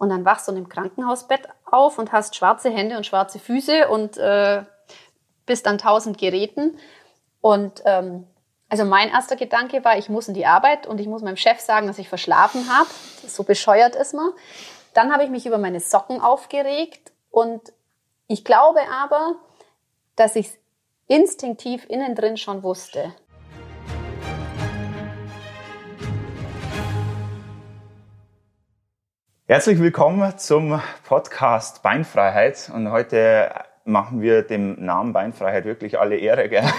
Und dann wachst du im Krankenhausbett auf und hast schwarze Hände und schwarze Füße und äh, bist an tausend Geräten. Und ähm, also mein erster Gedanke war, ich muss in die Arbeit und ich muss meinem Chef sagen, dass ich verschlafen habe. So bescheuert ist man. Dann habe ich mich über meine Socken aufgeregt und ich glaube aber, dass ich instinktiv innen drin schon wusste. Herzlich willkommen zum Podcast Beinfreiheit und heute machen wir dem Namen Beinfreiheit wirklich alle Ehre. Gell?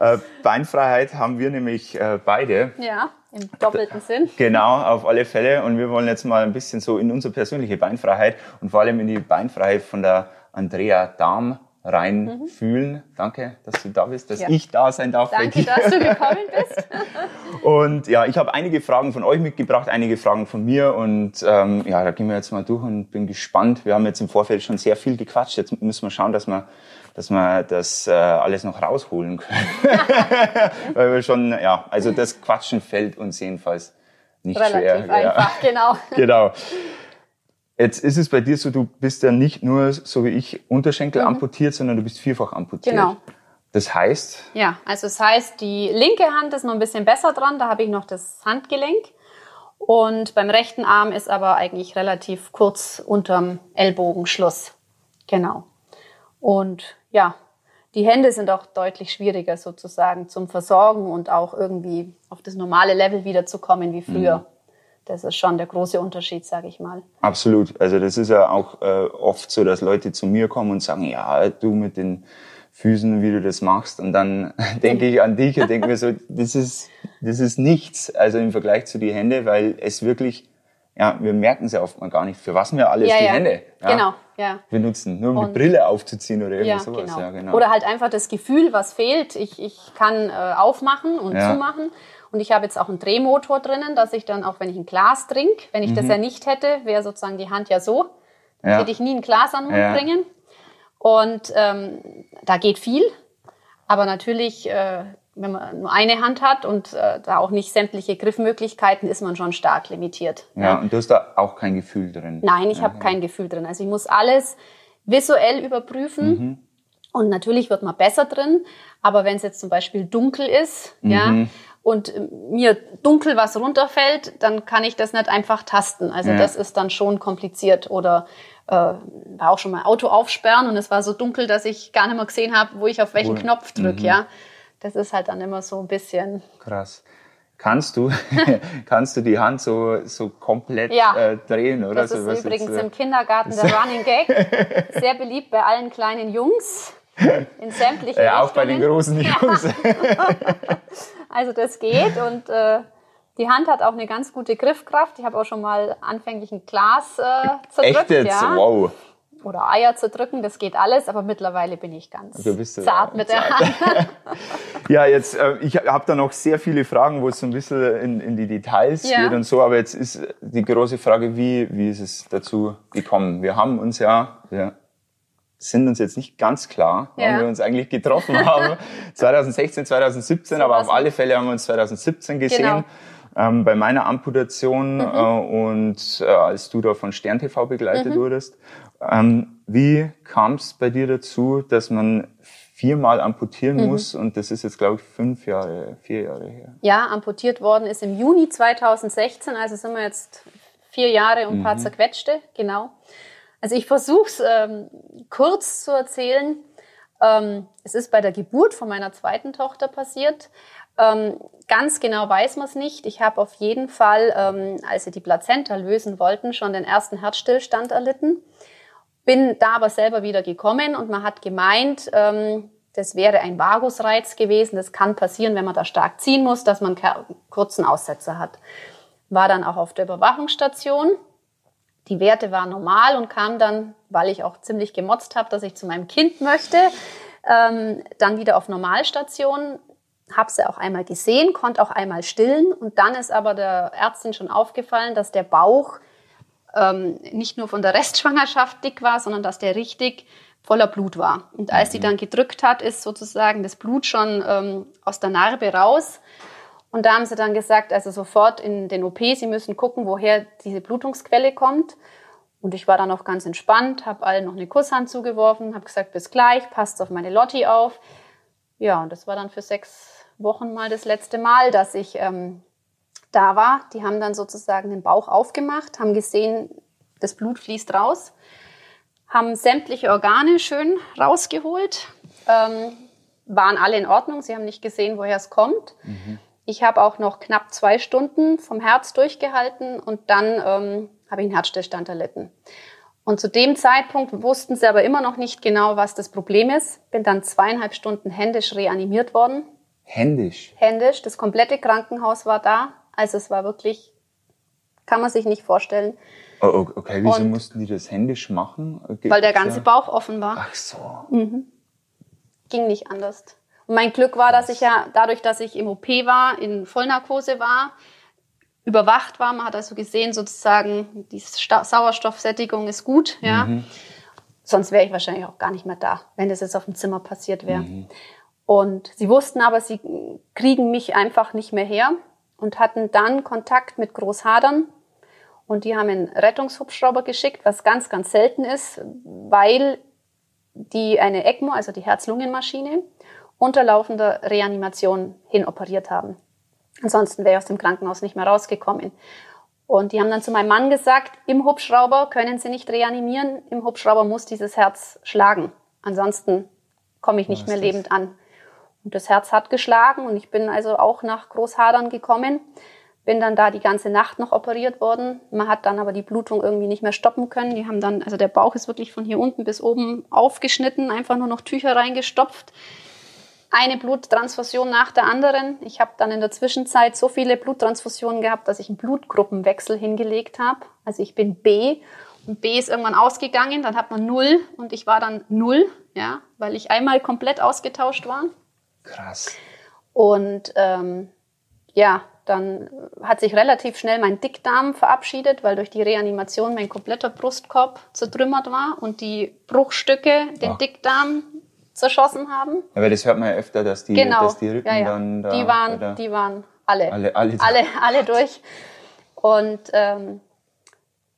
Äh, Beinfreiheit haben wir nämlich äh, beide. Ja, im doppelten Sinn. Genau, auf alle Fälle. Und wir wollen jetzt mal ein bisschen so in unsere persönliche Beinfreiheit und vor allem in die Beinfreiheit von der Andrea Dahm reinfühlen. Mhm. Danke, dass du da bist, dass ja. ich da sein darf. Danke, dass du gekommen bist. und ja, ich habe einige Fragen von euch mitgebracht, einige Fragen von mir und ähm, ja, da gehen wir jetzt mal durch und bin gespannt. Wir haben jetzt im Vorfeld schon sehr viel gequatscht. Jetzt müssen wir schauen, dass wir dass wir das äh, alles noch rausholen können. Weil wir schon, ja, also das Quatschen fällt uns jedenfalls nicht Relativ schwer. einfach, ja. genau. genau. Jetzt ist es bei dir so, du bist ja nicht nur, so wie ich, Unterschenkel mhm. amputiert, sondern du bist vierfach amputiert. Genau. Das heißt? Ja, also das heißt, die linke Hand ist noch ein bisschen besser dran, da habe ich noch das Handgelenk. Und beim rechten Arm ist aber eigentlich relativ kurz unterm Ellbogenschluss. Genau. Und ja, die Hände sind auch deutlich schwieriger sozusagen zum Versorgen und auch irgendwie auf das normale Level wiederzukommen wie früher. Mhm. Das ist schon der große Unterschied, sage ich mal. Absolut. Also das ist ja auch äh, oft so, dass Leute zu mir kommen und sagen, ja, du mit den Füßen, wie du das machst. Und dann denke ich an dich und denke mir so, das ist, das ist nichts, also im Vergleich zu die Hände, weil es wirklich, ja, wir merken es ja oft mal gar nicht, für was wir alles ja, die ja. Hände ja, genau, ja. benutzen. Nur um und, die Brille aufzuziehen oder irgendwas ja, sowas. Genau. Ja, genau. Oder halt einfach das Gefühl, was fehlt. Ich, ich kann äh, aufmachen und zumachen. Und ich habe jetzt auch einen Drehmotor drinnen, dass ich dann auch, wenn ich ein Glas trinke, wenn ich mhm. das ja nicht hätte, wäre sozusagen die Hand ja so. Dann ja. hätte ich nie ein Glas an den Mund ja. bringen. Und ähm, da geht viel. Aber natürlich, äh, wenn man nur eine Hand hat und äh, da auch nicht sämtliche Griffmöglichkeiten, ist man schon stark limitiert. Ja, ja. und du hast da auch kein Gefühl drin. Nein, ich ja, habe kein Gefühl drin. Also ich muss alles visuell überprüfen. Mhm. Und natürlich wird man besser drin, aber wenn es jetzt zum Beispiel dunkel ist, mhm. ja, und mir dunkel was runterfällt, dann kann ich das nicht einfach tasten. Also ja. das ist dann schon kompliziert. Oder äh, war auch schon mal Auto aufsperren und es war so dunkel, dass ich gar nicht mehr gesehen habe, wo ich auf welchen cool. Knopf drücke. Mhm. Ja, das ist halt dann immer so ein bisschen krass. Kannst du, kannst du die Hand so, so komplett ja. äh, drehen, oder? Das ist so, übrigens jetzt, äh, im Kindergarten der Running Gag. Sehr beliebt bei allen kleinen Jungs. In sämtlichen Ja, auch bei den großen Jungs. Also das geht und äh, die Hand hat auch eine ganz gute Griffkraft. Ich habe auch schon mal anfänglich ein Glas äh, zerdrückt. Echt jetzt? Ja. Wow. Oder Eier zerdrücken, das geht alles, aber mittlerweile bin ich ganz zart mit der Hand. ja, jetzt, äh, ich habe da noch sehr viele Fragen, wo es so ein bisschen in, in die Details ja. geht und so, aber jetzt ist die große Frage, wie, wie ist es dazu gekommen? Wir haben uns ja, ja sind uns jetzt nicht ganz klar, wann ja. wir uns eigentlich getroffen haben. 2016, 2017, so aber auf alle Fälle haben wir uns 2017 gesehen. Genau. Ähm, bei meiner Amputation mhm. äh, und äh, als du da von Stern TV begleitet mhm. wurdest. Ähm, wie kam es bei dir dazu, dass man viermal amputieren mhm. muss und das ist jetzt glaube ich fünf Jahre, vier Jahre her. Ja, amputiert worden ist im Juni 2016, also sind wir jetzt vier Jahre und ein paar mhm. zerquetschte, genau. Also ich versuche es ähm, kurz zu erzählen. Ähm, es ist bei der Geburt von meiner zweiten Tochter passiert. Ähm, ganz genau weiß man es nicht. Ich habe auf jeden Fall, ähm, als sie die Plazenta lösen wollten, schon den ersten Herzstillstand erlitten. Bin da aber selber wieder gekommen und man hat gemeint, ähm, das wäre ein Vagusreiz gewesen. Das kann passieren, wenn man da stark ziehen muss, dass man kurzen Aussetzer hat. War dann auch auf der Überwachungsstation die Werte waren normal und kam dann, weil ich auch ziemlich gemotzt habe, dass ich zu meinem Kind möchte, ähm, dann wieder auf Normalstation. Habe sie auch einmal gesehen, konnte auch einmal stillen und dann ist aber der Ärztin schon aufgefallen, dass der Bauch ähm, nicht nur von der Restschwangerschaft dick war, sondern dass der richtig voller Blut war. Und als sie mhm. dann gedrückt hat, ist sozusagen das Blut schon ähm, aus der Narbe raus. Und da haben sie dann gesagt, also sofort in den OP, sie müssen gucken, woher diese Blutungsquelle kommt. Und ich war dann auch ganz entspannt, habe allen noch eine Kusshand zugeworfen, habe gesagt, bis gleich, passt auf meine Lotti auf. Ja, und das war dann für sechs Wochen mal das letzte Mal, dass ich ähm, da war. Die haben dann sozusagen den Bauch aufgemacht, haben gesehen, das Blut fließt raus, haben sämtliche Organe schön rausgeholt, ähm, waren alle in Ordnung. Sie haben nicht gesehen, woher es kommt. Mhm. Ich habe auch noch knapp zwei Stunden vom Herz durchgehalten und dann ähm, habe ich einen Herzstillstand erlitten. Und zu dem Zeitpunkt wussten sie aber immer noch nicht genau, was das Problem ist. Bin dann zweieinhalb Stunden händisch reanimiert worden. Händisch? Händisch. Das komplette Krankenhaus war da. Also es war wirklich, kann man sich nicht vorstellen. Oh, okay, wieso und mussten die das händisch machen? Gibt weil der ganze Bauch offen war. Ach so. Mhm. Ging nicht anders. Und mein Glück war, dass ich ja dadurch, dass ich im OP war, in Vollnarkose war, überwacht war. Man hat also gesehen, sozusagen, die Sauerstoffsättigung ist gut, ja. Mhm. Sonst wäre ich wahrscheinlich auch gar nicht mehr da, wenn das jetzt auf dem Zimmer passiert wäre. Mhm. Und sie wussten aber, sie kriegen mich einfach nicht mehr her und hatten dann Kontakt mit Großhadern. Und die haben einen Rettungshubschrauber geschickt, was ganz, ganz selten ist, weil die eine ECMO, also die Herz-Lungen-Maschine, unter laufender Reanimation hinoperiert haben. Ansonsten wäre ich aus dem Krankenhaus nicht mehr rausgekommen. Und die haben dann zu meinem Mann gesagt, im Hubschrauber können Sie nicht reanimieren, im Hubschrauber muss dieses Herz schlagen. Ansonsten komme ich nicht mehr lebend an. Und das Herz hat geschlagen und ich bin also auch nach Großhadern gekommen. Bin dann da die ganze Nacht noch operiert worden. Man hat dann aber die Blutung irgendwie nicht mehr stoppen können. Die haben dann, also der Bauch ist wirklich von hier unten bis oben aufgeschnitten, einfach nur noch Tücher reingestopft eine Bluttransfusion nach der anderen. Ich habe dann in der Zwischenzeit so viele Bluttransfusionen gehabt, dass ich einen Blutgruppenwechsel hingelegt habe. Also ich bin B und B ist irgendwann ausgegangen, dann hat man null und ich war dann null, ja, weil ich einmal komplett ausgetauscht war. Krass. Und ähm, ja, dann hat sich relativ schnell mein Dickdarm verabschiedet, weil durch die Reanimation mein kompletter Brustkorb zertrümmert war und die Bruchstücke den Ach. Dickdarm zerschossen haben. Aber das hört man ja öfter, dass die, genau. dass die Rücken ja, ja. dann da, Die waren, da, die waren alle. Alle, alle, alle, alle durch. Und ähm,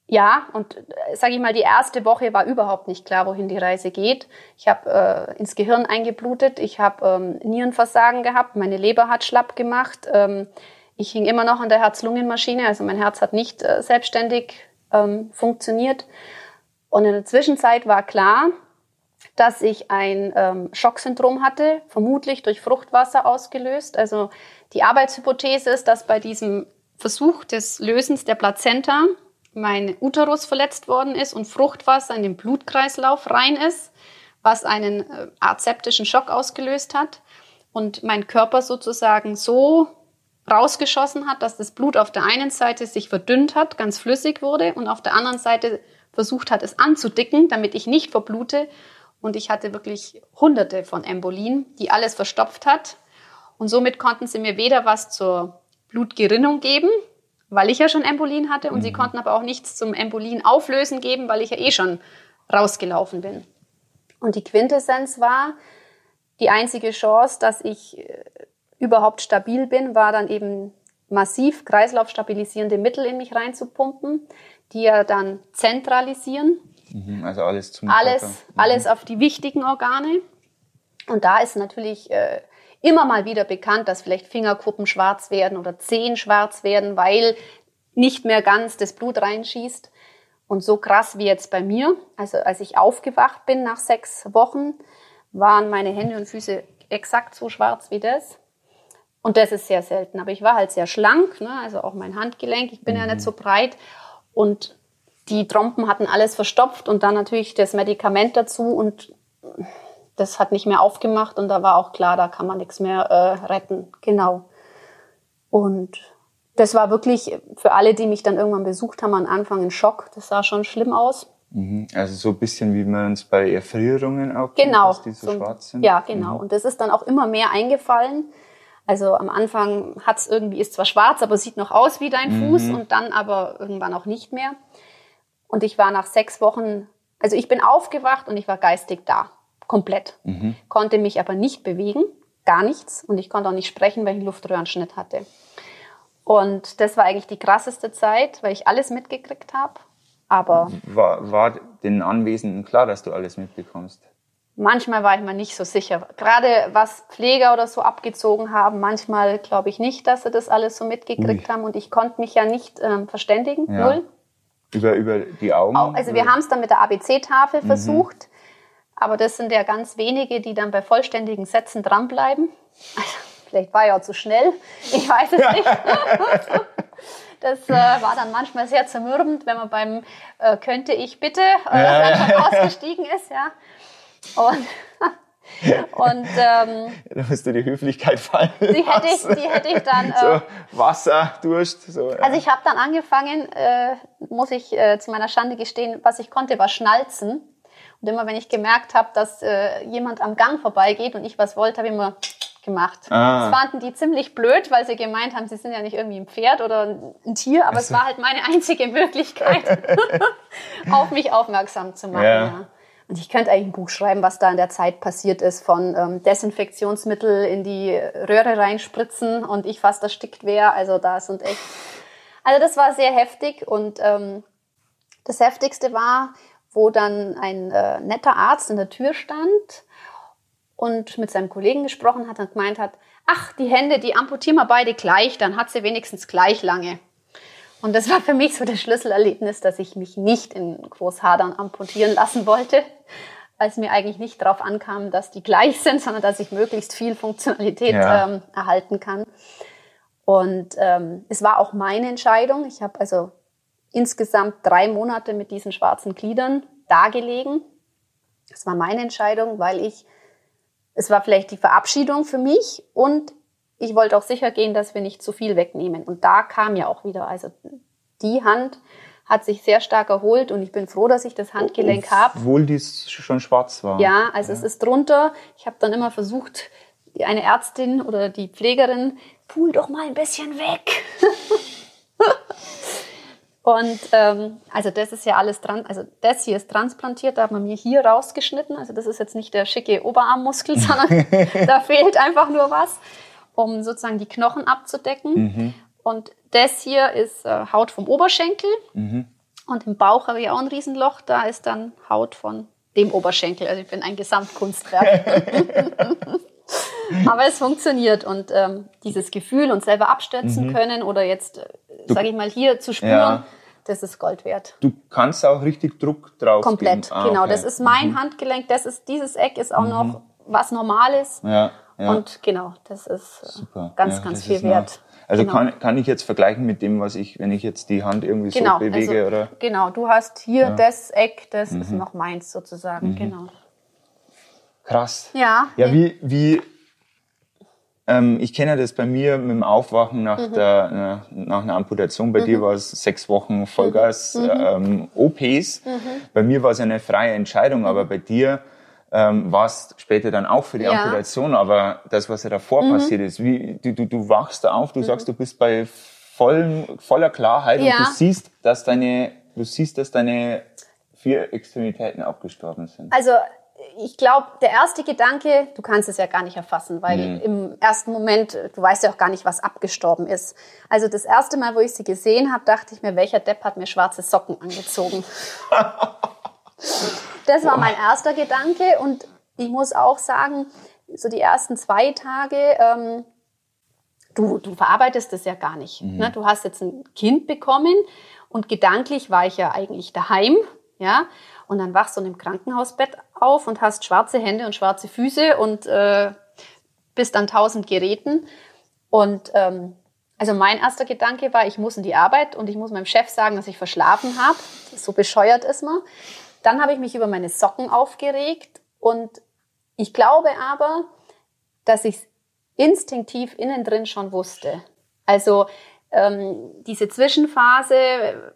ja, und äh, sage ich mal, die erste Woche war überhaupt nicht klar, wohin die Reise geht. Ich habe äh, ins Gehirn eingeblutet, ich habe ähm, Nierenversagen gehabt, meine Leber hat schlapp gemacht. Ähm, ich hing immer noch an der Herz-Lungen-Maschine, also mein Herz hat nicht äh, selbstständig ähm, funktioniert. Und in der Zwischenzeit war klar, dass ich ein ähm, Schocksyndrom hatte, vermutlich durch Fruchtwasser ausgelöst. Also die Arbeitshypothese ist, dass bei diesem Versuch des Lösens der Plazenta mein Uterus verletzt worden ist und Fruchtwasser in den Blutkreislauf rein ist, was einen äh, azeptischen Schock ausgelöst hat und mein Körper sozusagen so rausgeschossen hat, dass das Blut auf der einen Seite sich verdünnt hat, ganz flüssig wurde und auf der anderen Seite versucht hat, es anzudicken, damit ich nicht verblute und ich hatte wirklich hunderte von Embolien, die alles verstopft hat. Und somit konnten sie mir weder was zur Blutgerinnung geben, weil ich ja schon Embolien hatte, und mhm. sie konnten aber auch nichts zum Embolien auflösen geben, weil ich ja eh schon rausgelaufen bin. Und die Quintessenz war, die einzige Chance, dass ich äh, überhaupt stabil bin, war dann eben massiv kreislaufstabilisierende Mittel in mich reinzupumpen, die ja dann zentralisieren. Mhm, also alles zum Alles, mhm. alles auf die wichtigen Organe. Und da ist natürlich äh, immer mal wieder bekannt, dass vielleicht Fingerkuppen schwarz werden oder Zehen schwarz werden, weil nicht mehr ganz das Blut reinschießt. Und so krass wie jetzt bei mir, also als ich aufgewacht bin nach sechs Wochen, waren meine Hände und Füße exakt so schwarz wie das. Und das ist sehr selten. Aber ich war halt sehr schlank, ne? also auch mein Handgelenk. Ich bin mhm. ja nicht mhm. so breit. Und die Trompen hatten alles verstopft und dann natürlich das Medikament dazu und das hat nicht mehr aufgemacht und da war auch klar, da kann man nichts mehr äh, retten. Genau. Und das war wirklich für alle, die mich dann irgendwann besucht haben, am Anfang ein Schock. Das sah schon schlimm aus. Mhm. Also so ein bisschen wie man es bei Erfrierungen auch genau. kennt, dass die so, so schwarz sind. Ja, genau. Mhm. Und das ist dann auch immer mehr eingefallen. Also am Anfang hat es irgendwie, ist zwar schwarz, aber sieht noch aus wie dein Fuß mhm. und dann aber irgendwann auch nicht mehr. Und ich war nach sechs Wochen, also ich bin aufgewacht und ich war geistig da, komplett. Mhm. Konnte mich aber nicht bewegen, gar nichts und ich konnte auch nicht sprechen, weil ich einen Luftröhrenschnitt hatte. Und das war eigentlich die krasseste Zeit, weil ich alles mitgekriegt habe. Aber war, war den Anwesenden klar, dass du alles mitbekommst? Manchmal war ich mir nicht so sicher. Gerade was Pfleger oder so abgezogen haben, manchmal glaube ich nicht, dass sie das alles so mitgekriegt Ui. haben. Und ich konnte mich ja nicht ähm, verständigen, ja. null. Über, über die Augen? Also wir haben es dann mit der ABC-Tafel mhm. versucht. Aber das sind ja ganz wenige, die dann bei vollständigen Sätzen dranbleiben. Also, vielleicht war ich auch zu schnell. Ich weiß es nicht. Das äh, war dann manchmal sehr zermürbend, wenn man beim äh, könnte ich bitte äh, ja, ausgestiegen ist, ja. Und, und ähm, da musst du die Höflichkeit fallen. Die hätte ich, die hätte ich dann. Äh, so Wasser, Durst. So, ja. Also ich habe dann angefangen, äh, muss ich äh, zu meiner Schande gestehen, was ich konnte, war Schnalzen. Und immer wenn ich gemerkt habe, dass äh, jemand am Gang vorbeigeht und ich was wollte, habe ich immer gemacht. Ah. Das fanden die ziemlich blöd, weil sie gemeint haben, sie sind ja nicht irgendwie ein Pferd oder ein Tier, aber also. es war halt meine einzige Möglichkeit, auf mich aufmerksam zu machen. Ja. Ja. Und ich könnte eigentlich ein Buch schreiben, was da in der Zeit passiert ist, von ähm, Desinfektionsmittel in die Röhre reinspritzen und ich fast erstickt wäre. Also da sind echt. Also das war sehr heftig und ähm, das Heftigste war, wo dann ein äh, netter Arzt in der Tür stand und mit seinem Kollegen gesprochen hat und gemeint hat, ach, die Hände, die amputieren wir beide gleich, dann hat sie wenigstens gleich lange. Und das war für mich so das Schlüsselerlebnis, dass ich mich nicht in Großhadern amputieren lassen wollte, weil es mir eigentlich nicht darauf ankam, dass die gleich sind, sondern dass ich möglichst viel Funktionalität ja. ähm, erhalten kann. Und ähm, es war auch meine Entscheidung. Ich habe also insgesamt drei Monate mit diesen schwarzen Gliedern dagelegen. Es war meine Entscheidung, weil ich, es war vielleicht die Verabschiedung für mich und ich wollte auch sicher gehen, dass wir nicht zu viel wegnehmen. Und da kam ja auch wieder, also die Hand hat sich sehr stark erholt und ich bin froh, dass ich das Handgelenk habe. Obwohl dies schon schwarz war. Ja, also ja. es ist drunter. Ich habe dann immer versucht, die eine Ärztin oder die Pflegerin, pull doch mal ein bisschen weg. und ähm, also das ist ja alles dran, also das hier ist transplantiert, da hat man mir hier rausgeschnitten. Also das ist jetzt nicht der schicke Oberarmmuskel, sondern da fehlt einfach nur was um sozusagen die Knochen abzudecken. Mhm. Und das hier ist äh, Haut vom Oberschenkel. Mhm. Und im Bauch habe ich auch ein Riesenloch. Da ist dann Haut von dem Oberschenkel. Also ich bin ein Gesamtkunstwerk. Aber es funktioniert und ähm, dieses Gefühl und selber abstützen mhm. können oder jetzt, äh, sage ich mal, hier zu spüren, ja. das ist Gold wert. Du kannst auch richtig Druck drauf Komplett, ah, genau. Okay. Das ist mein mhm. Handgelenk, das ist, dieses Eck ist auch mhm. noch was Normales. Ja. Ja. Und genau, das ist äh, Super. ganz, ja, ganz viel wert. Also genau. kann, kann ich jetzt vergleichen mit dem, was ich, wenn ich jetzt die Hand irgendwie genau, so bewege, also, oder? Genau, du hast hier ja. das Eck, das mhm. ist noch meins sozusagen, mhm. genau. Krass. Ja. Ja, wie, wie, ähm, ich kenne das bei mir mit dem Aufwachen nach mhm. der, nach einer Amputation. Bei dir mhm. war es sechs Wochen Vollgas mhm. ähm, OPs. Mhm. Bei mir war es eine freie Entscheidung, aber bei dir, ähm, warst später dann auch für die ja. Amputation, aber das, was ja davor mhm. passiert ist, wie du, du, du wachst da auf, du mhm. sagst, du bist bei vollen, voller Klarheit ja. und du siehst, dass deine, du siehst, dass deine vier Extremitäten abgestorben sind. Also ich glaube, der erste Gedanke, du kannst es ja gar nicht erfassen, weil mhm. im ersten Moment, du weißt ja auch gar nicht, was abgestorben ist. Also das erste Mal, wo ich sie gesehen habe, dachte ich mir, welcher Depp hat mir schwarze Socken angezogen? Das war mein erster Gedanke und ich muss auch sagen, so die ersten zwei Tage, ähm, du, du verarbeitest das ja gar nicht. Mhm. Ne? Du hast jetzt ein Kind bekommen und gedanklich war ich ja eigentlich daheim, ja. Und dann wachst du im Krankenhausbett auf und hast schwarze Hände und schwarze Füße und äh, bist an tausend Geräten. Und ähm, also mein erster Gedanke war, ich muss in die Arbeit und ich muss meinem Chef sagen, dass ich verschlafen habe. So bescheuert ist man. Dann habe ich mich über meine Socken aufgeregt und ich glaube aber, dass ich es instinktiv innen drin schon wusste. Also ähm, diese Zwischenphase,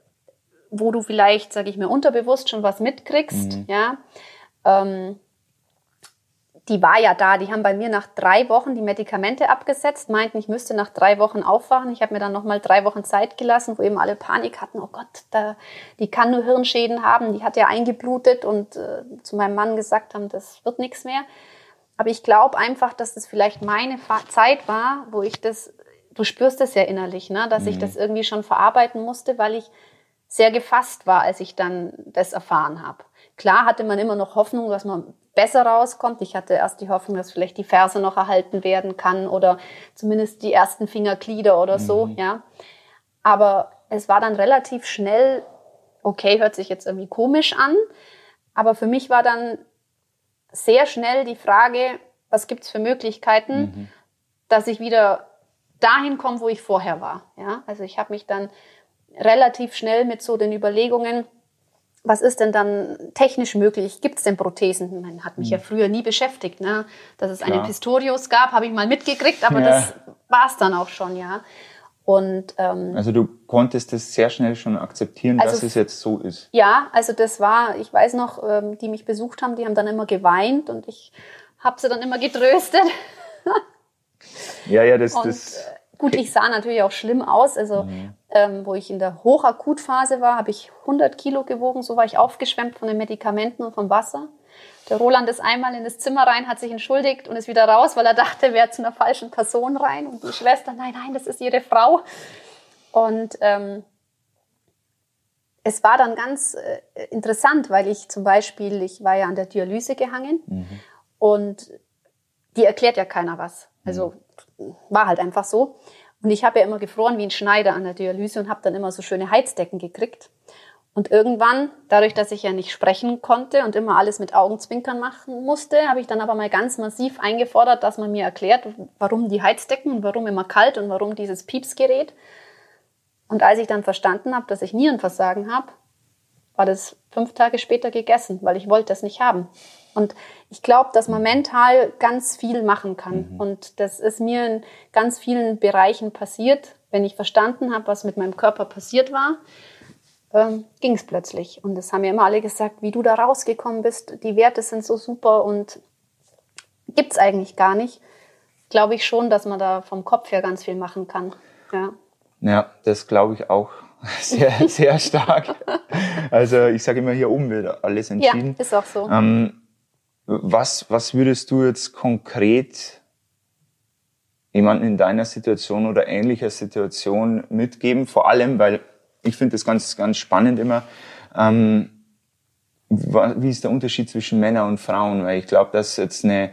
wo du vielleicht, sage ich mir, unterbewusst schon was mitkriegst, mhm. ja, ähm, die war ja da. Die haben bei mir nach drei Wochen die Medikamente abgesetzt, meinten, ich müsste nach drei Wochen aufwachen. Ich habe mir dann nochmal drei Wochen Zeit gelassen, wo eben alle Panik hatten. Oh Gott, da, die kann nur Hirnschäden haben. Die hat ja eingeblutet und äh, zu meinem Mann gesagt haben, das wird nichts mehr. aber ich glaube einfach, dass das vielleicht meine Zeit war, wo ich das, du spürst das ja innerlich, ne? dass mhm. ich das irgendwie schon verarbeiten musste, weil ich sehr gefasst war, als ich dann das erfahren habe. Klar hatte man immer noch Hoffnung, dass man besser rauskommt. Ich hatte erst die Hoffnung, dass vielleicht die Ferse noch erhalten werden kann oder zumindest die ersten Fingerglieder oder so, mhm. ja. Aber es war dann relativ schnell, okay, hört sich jetzt irgendwie komisch an, aber für mich war dann sehr schnell die Frage, was gibt's für Möglichkeiten, mhm. dass ich wieder dahin komme, wo ich vorher war. Ja, also ich habe mich dann relativ schnell mit so den Überlegungen, was ist denn dann technisch möglich? Gibt es denn Prothesen? Man hat mich ja mhm. früher nie beschäftigt, ne? Dass es einen Pistorius gab, habe ich mal mitgekriegt, aber ja. das war es dann auch schon, ja. Und, ähm, also du konntest es sehr schnell schon akzeptieren, also, dass es jetzt so ist. Ja, also das war, ich weiß noch, ähm, die mich besucht haben, die haben dann immer geweint und ich habe sie dann immer getröstet. ja, ja, das, und, das. Äh, gut, ich sah natürlich auch schlimm aus. Also, mhm. Ähm, wo ich in der Hochakutphase war, habe ich 100 Kilo gewogen. So war ich aufgeschwemmt von den Medikamenten und vom Wasser. Der Roland ist einmal in das Zimmer rein, hat sich entschuldigt und ist wieder raus, weil er dachte, er wäre zu einer falschen Person rein. Und die Schwester, nein, nein, das ist ihre Frau. Und ähm, es war dann ganz äh, interessant, weil ich zum Beispiel, ich war ja an der Dialyse gehangen mhm. und die erklärt ja keiner was. Also mhm. war halt einfach so. Und ich habe ja immer gefroren wie ein Schneider an der Dialyse und habe dann immer so schöne Heizdecken gekriegt. Und irgendwann, dadurch, dass ich ja nicht sprechen konnte und immer alles mit Augenzwinkern machen musste, habe ich dann aber mal ganz massiv eingefordert, dass man mir erklärt, warum die Heizdecken und warum immer kalt und warum dieses Piepsgerät. Und als ich dann verstanden habe, dass ich Nierenversagen habe, war das fünf Tage später gegessen, weil ich wollte das nicht haben. Und ich glaube, dass man mental ganz viel machen kann. Mhm. Und das ist mir in ganz vielen Bereichen passiert, wenn ich verstanden habe, was mit meinem Körper passiert war ähm, ging es plötzlich. Und das haben mir immer alle gesagt, wie du da rausgekommen bist. Die Werte sind so super und gibt es eigentlich gar nicht. Glaube ich schon, dass man da vom Kopf her ganz viel machen kann. Ja, ja das glaube ich auch sehr, sehr stark. Also ich sage immer, hier oben wird alles entschieden. Ja, ist auch so. Ähm, was, was würdest du jetzt konkret jemanden in deiner Situation oder ähnlicher Situation mitgeben? Vor allem, weil ich finde das ganz, ganz spannend immer. Ähm, wie ist der Unterschied zwischen Männern und Frauen? Weil ich glaube, dass jetzt eine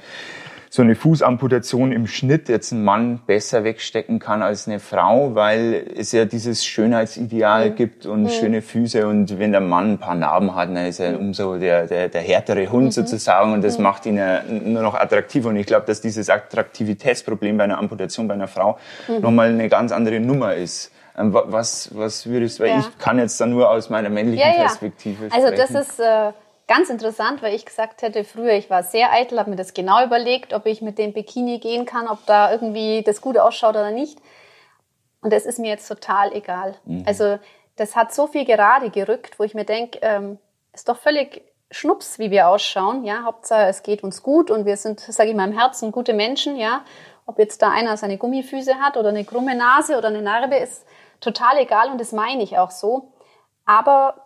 so eine Fußamputation im Schnitt jetzt ein Mann besser wegstecken kann als eine Frau, weil es ja dieses Schönheitsideal mhm. gibt und mhm. schöne Füße und wenn der Mann ein paar Narben hat, dann ist er umso der, der, der härtere Hund mhm. sozusagen und das macht ihn ja nur noch attraktiver und ich glaube, dass dieses Attraktivitätsproblem bei einer Amputation bei einer Frau mhm. nochmal eine ganz andere Nummer ist. Ähm, was, was würdest du, weil ja. ich kann jetzt da nur aus meiner männlichen ja, ja. Perspektive sprechen. Also das ist äh, ganz interessant, weil ich gesagt hätte, früher, ich war sehr eitel, habe mir das genau überlegt, ob ich mit dem Bikini gehen kann, ob da irgendwie das gut ausschaut oder nicht. Und das ist mir jetzt total egal. Mhm. Also das hat so viel gerade gerückt, wo ich mir denke, ähm, ist doch völlig Schnups, wie wir ausschauen. Ja, Hauptsache es geht uns gut und wir sind, sage ich mal, im Herzen gute Menschen. Ja, ob jetzt da einer seine Gummifüße hat oder eine krumme Nase oder eine Narbe, ist total egal und das meine ich auch so. Aber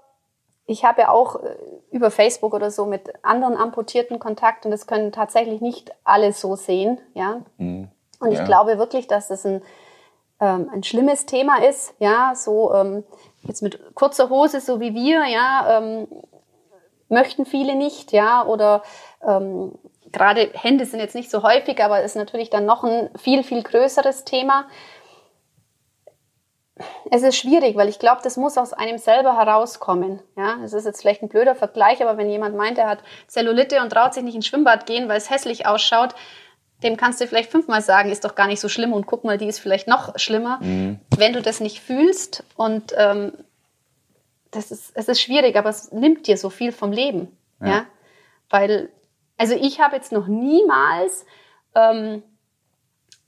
ich habe ja auch äh, über Facebook oder so mit anderen Amputierten Kontakt und das können tatsächlich nicht alle so sehen, ja. Mhm. Und ich ja. glaube wirklich, dass das ein, ähm, ein schlimmes Thema ist, ja, so ähm, jetzt mit kurzer Hose, so wie wir, ja, ähm, möchten viele nicht, ja, oder ähm, gerade Hände sind jetzt nicht so häufig, aber ist natürlich dann noch ein viel, viel größeres Thema es ist schwierig, weil ich glaube, das muss aus einem selber herauskommen. Ja, es ist jetzt vielleicht ein blöder Vergleich, aber wenn jemand meint, er hat Zellulite und traut sich nicht ins Schwimmbad gehen, weil es hässlich ausschaut, dem kannst du vielleicht fünfmal sagen, ist doch gar nicht so schlimm und guck mal, die ist vielleicht noch schlimmer. Mhm. Wenn du das nicht fühlst und ähm, das ist, es ist schwierig, aber es nimmt dir so viel vom Leben. Ja, ja? weil, also ich habe jetzt noch niemals ähm,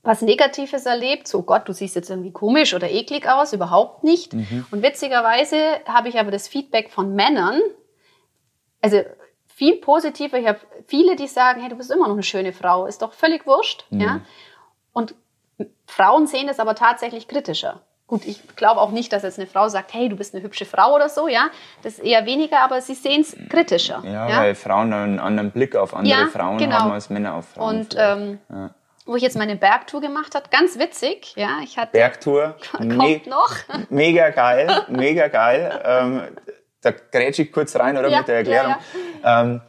was Negatives erlebt, so Gott, du siehst jetzt irgendwie komisch oder eklig aus, überhaupt nicht. Mhm. Und witzigerweise habe ich aber das Feedback von Männern, also viel positiver. Ich habe viele, die sagen, hey, du bist immer noch eine schöne Frau, ist doch völlig wurscht, mhm. ja. Und Frauen sehen das aber tatsächlich kritischer. Gut, ich glaube auch nicht, dass jetzt eine Frau sagt, hey, du bist eine hübsche Frau oder so, ja. Das ist eher weniger, aber sie sehen es kritischer. Ja, ja, weil Frauen einen anderen Blick auf andere ja, Frauen genau. haben als Männer auf Frauen. Und ähm, ja. Wo ich jetzt meine Bergtour gemacht habe, ganz witzig, ja. Ich hatte Bergtour, kommt me noch. Mega geil, mega geil. Ähm, da grätsche ich kurz rein oder ja, mit der Erklärung. Ähm,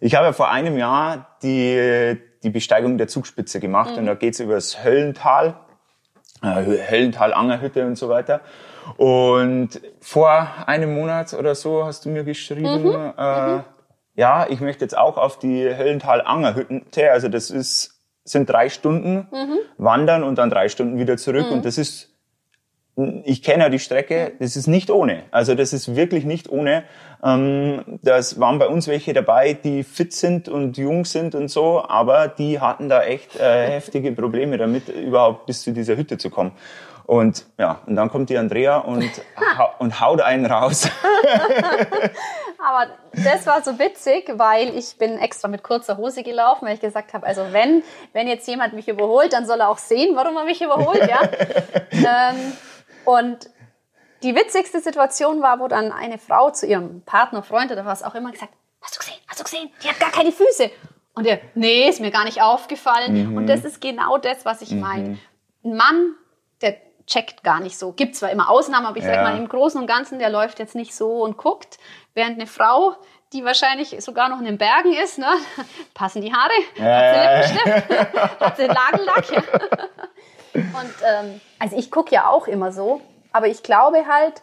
ich habe ja vor einem Jahr die, die Besteigung der Zugspitze gemacht mhm. und da geht's über das Höllental äh, Hellental, Angerhütte und so weiter. Und vor einem Monat oder so hast du mir geschrieben, mhm. Äh, mhm. ja, ich möchte jetzt auch auf die Höllental Angerhütte, also das ist, sind drei Stunden mhm. wandern und dann drei Stunden wieder zurück mhm. und das ist ich kenne ja die Strecke, das ist nicht ohne. Also das ist wirklich nicht ohne. Ähm, das waren bei uns welche dabei, die fit sind und jung sind und so, aber die hatten da echt äh, heftige Probleme damit, überhaupt bis zu dieser Hütte zu kommen. Und ja, und dann kommt die Andrea und, und haut einen raus. Aber das war so witzig, weil ich bin extra mit kurzer Hose gelaufen, weil ich gesagt habe, also wenn, wenn jetzt jemand mich überholt, dann soll er auch sehen, warum er mich überholt, ja. ähm, und die witzigste Situation war, wo dann eine Frau zu ihrem Partner, Freund oder was auch immer gesagt, hast du gesehen, hast du gesehen, die hat gar keine Füße. Und er, nee, ist mir gar nicht aufgefallen. Mhm. Und das ist genau das, was ich mhm. meine. Ein Mann, der checkt gar nicht so. Gibt zwar immer Ausnahmen, aber ich ja. sag mal, im Großen und Ganzen, der läuft jetzt nicht so und guckt. Während eine Frau, die wahrscheinlich sogar noch in den Bergen ist, ne? passen die Haare, ja. hat sie Lippenstift, hat sie Nagellack. Ja. Und ähm, also ich gucke ja auch immer so, aber ich glaube halt,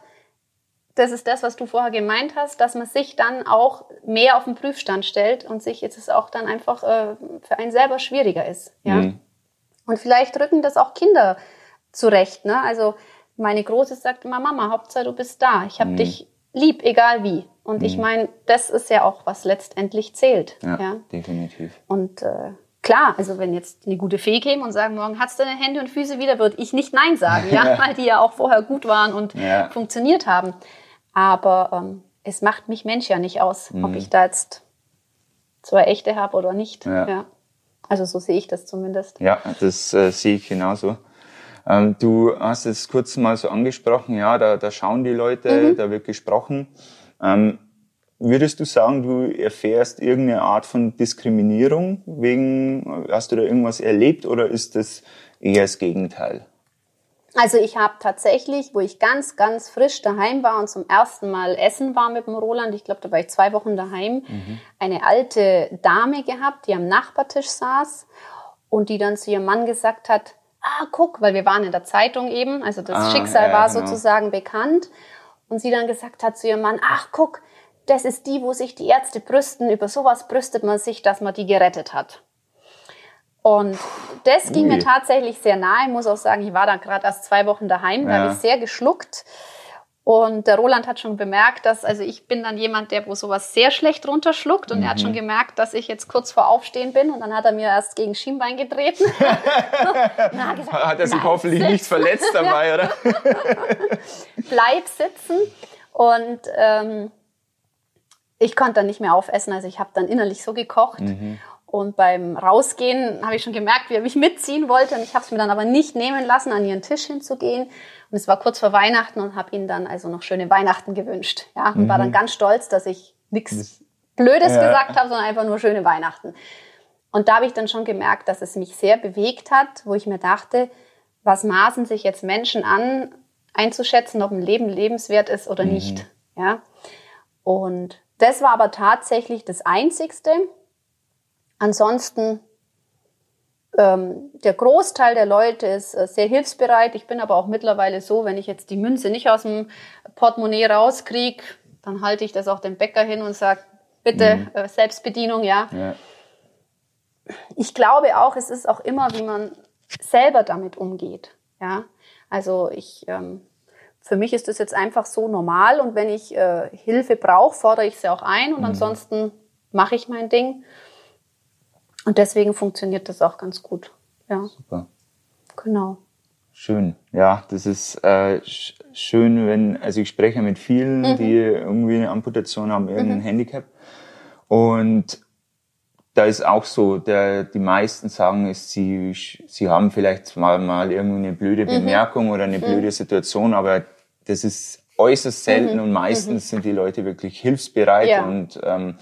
das ist das, was du vorher gemeint hast, dass man sich dann auch mehr auf den Prüfstand stellt und sich jetzt es auch dann einfach äh, für einen selber schwieriger ist. Ja? Mhm. Und vielleicht rücken das auch Kinder zurecht. Ne? Also meine Große sagt immer, Mama, Hauptsache du bist da. Ich habe mhm. dich lieb, egal wie. Und mhm. ich meine, das ist ja auch, was letztendlich zählt. Ja, ja? definitiv. Und äh, klar, also wenn jetzt eine gute Fee käme und sagen, morgen hat's deine Hände und Füße wieder, würde ich nicht Nein sagen, ja, weil die ja auch vorher gut waren und ja. funktioniert haben. Aber ähm, es macht mich Mensch ja nicht aus, mhm. ob ich da jetzt zwei echte habe oder nicht. Ja. ja. Also so sehe ich das zumindest. Ja, das äh, sehe ich genauso. Ähm, du hast es kurz mal so angesprochen, ja, da, da schauen die Leute, mhm. da wird gesprochen. Ähm, Würdest du sagen, du erfährst irgendeine Art von Diskriminierung wegen, hast du da irgendwas erlebt oder ist das eher das Gegenteil? Also ich habe tatsächlich, wo ich ganz, ganz frisch daheim war und zum ersten Mal essen war mit dem Roland, ich glaube, da war ich zwei Wochen daheim, mhm. eine alte Dame gehabt, die am Nachbartisch saß und die dann zu ihrem Mann gesagt hat, ah, guck, weil wir waren in der Zeitung eben, also das ah, Schicksal ja, war genau. sozusagen bekannt. Und sie dann gesagt hat zu ihrem Mann, ach, guck, das ist die, wo sich die Ärzte brüsten. Über sowas brüstet man sich, dass man die gerettet hat. Und das ging Ui. mir tatsächlich sehr nahe. Ich muss auch sagen, ich war da gerade erst zwei Wochen daheim. Da ja. habe ich sehr geschluckt. Und der Roland hat schon bemerkt, dass, also ich bin dann jemand, der wo sowas sehr schlecht runterschluckt und mhm. er hat schon mhm. gemerkt, dass ich jetzt kurz vor Aufstehen bin und dann hat er mir erst gegen Schienbein getreten. hat, gesagt, hat er sich hoffentlich sitzen. nicht verletzt dabei, oder? Bleib sitzen und ähm, ich konnte dann nicht mehr aufessen, also ich habe dann innerlich so gekocht. Mhm. Und beim Rausgehen habe ich schon gemerkt, wie er mich mitziehen wollte. Und ich habe es mir dann aber nicht nehmen lassen, an ihren Tisch hinzugehen. Und es war kurz vor Weihnachten und habe ihnen dann also noch schöne Weihnachten gewünscht. Ja, und mhm. war dann mhm. ganz stolz, dass ich nichts Blödes ja. gesagt habe, sondern einfach nur schöne Weihnachten. Und da habe ich dann schon gemerkt, dass es mich sehr bewegt hat, wo ich mir dachte, was maßen sich jetzt Menschen an, einzuschätzen, ob ein Leben lebenswert ist oder mhm. nicht. Ja. Und das war aber tatsächlich das Einzigste. Ansonsten, der Großteil der Leute ist äh, sehr hilfsbereit. Ich bin aber auch mittlerweile so, wenn ich jetzt die Münze nicht aus dem Portemonnaie rauskriege, dann halte ich das auch dem Bäcker hin und sage, bitte mhm. äh, Selbstbedienung, ja. ja. Ich glaube auch, es ist auch immer, wie man selber damit umgeht. Ja, also ich ähm, für mich ist das jetzt einfach so normal und wenn ich äh, Hilfe brauche, fordere ich sie auch ein und mhm. ansonsten mache ich mein Ding. Und deswegen funktioniert das auch ganz gut. Ja. Super. Genau. Schön. Ja, das ist äh, schön, wenn, also ich spreche mit vielen, mhm. die irgendwie eine Amputation haben, irgendein mhm. Handicap. Und da ist auch so, der, die meisten sagen es, sie, sie haben vielleicht mal, mal irgendwie eine blöde mhm. Bemerkung mhm. oder eine blöde Situation, aber das ist äußerst selten mhm. und meistens mhm. sind die Leute wirklich hilfsbereit ja. und ähm,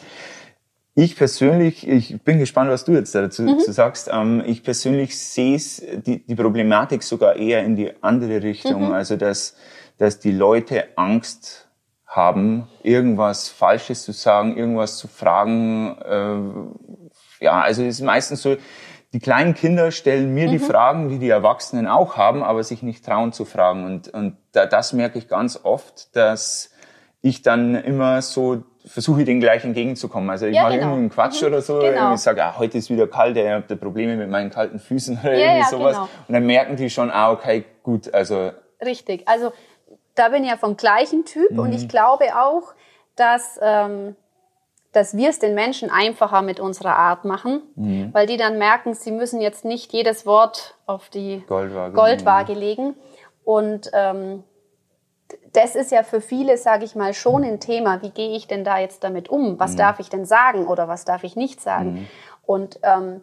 ich persönlich, ich bin gespannt, was du jetzt dazu, mhm. sagst. Ähm, ich persönlich sehe die, die Problematik sogar eher in die andere Richtung. Mhm. Also, dass, dass die Leute Angst haben, irgendwas Falsches zu sagen, irgendwas zu fragen. Äh, ja, also es ist meistens so, die kleinen Kinder stellen mir mhm. die Fragen, die die Erwachsenen auch haben, aber sich nicht trauen zu fragen. Und, und da, das merke ich ganz oft, dass ich dann immer so versuche den gleich entgegenzukommen. Also ich ja, mache genau. irgendwie einen Quatsch mhm. oder so. Genau. Ich sage, ah, heute ist wieder kalt, ich habe Probleme mit meinen kalten Füßen oder ja, irgendwie sowas. Genau. Und dann merken die schon, ah, okay, gut, also. Richtig. Also da bin ich ja vom gleichen Typ mhm. und ich glaube auch, dass, ähm, dass wir es den Menschen einfacher mit unserer Art machen, mhm. weil die dann merken, sie müssen jetzt nicht jedes Wort auf die Goldwaage, Goldwaage legen. Und ähm, das ist ja für viele, sage ich mal, schon ein Thema. Wie gehe ich denn da jetzt damit um? Was mhm. darf ich denn sagen oder was darf ich nicht sagen? Mhm. Und ähm,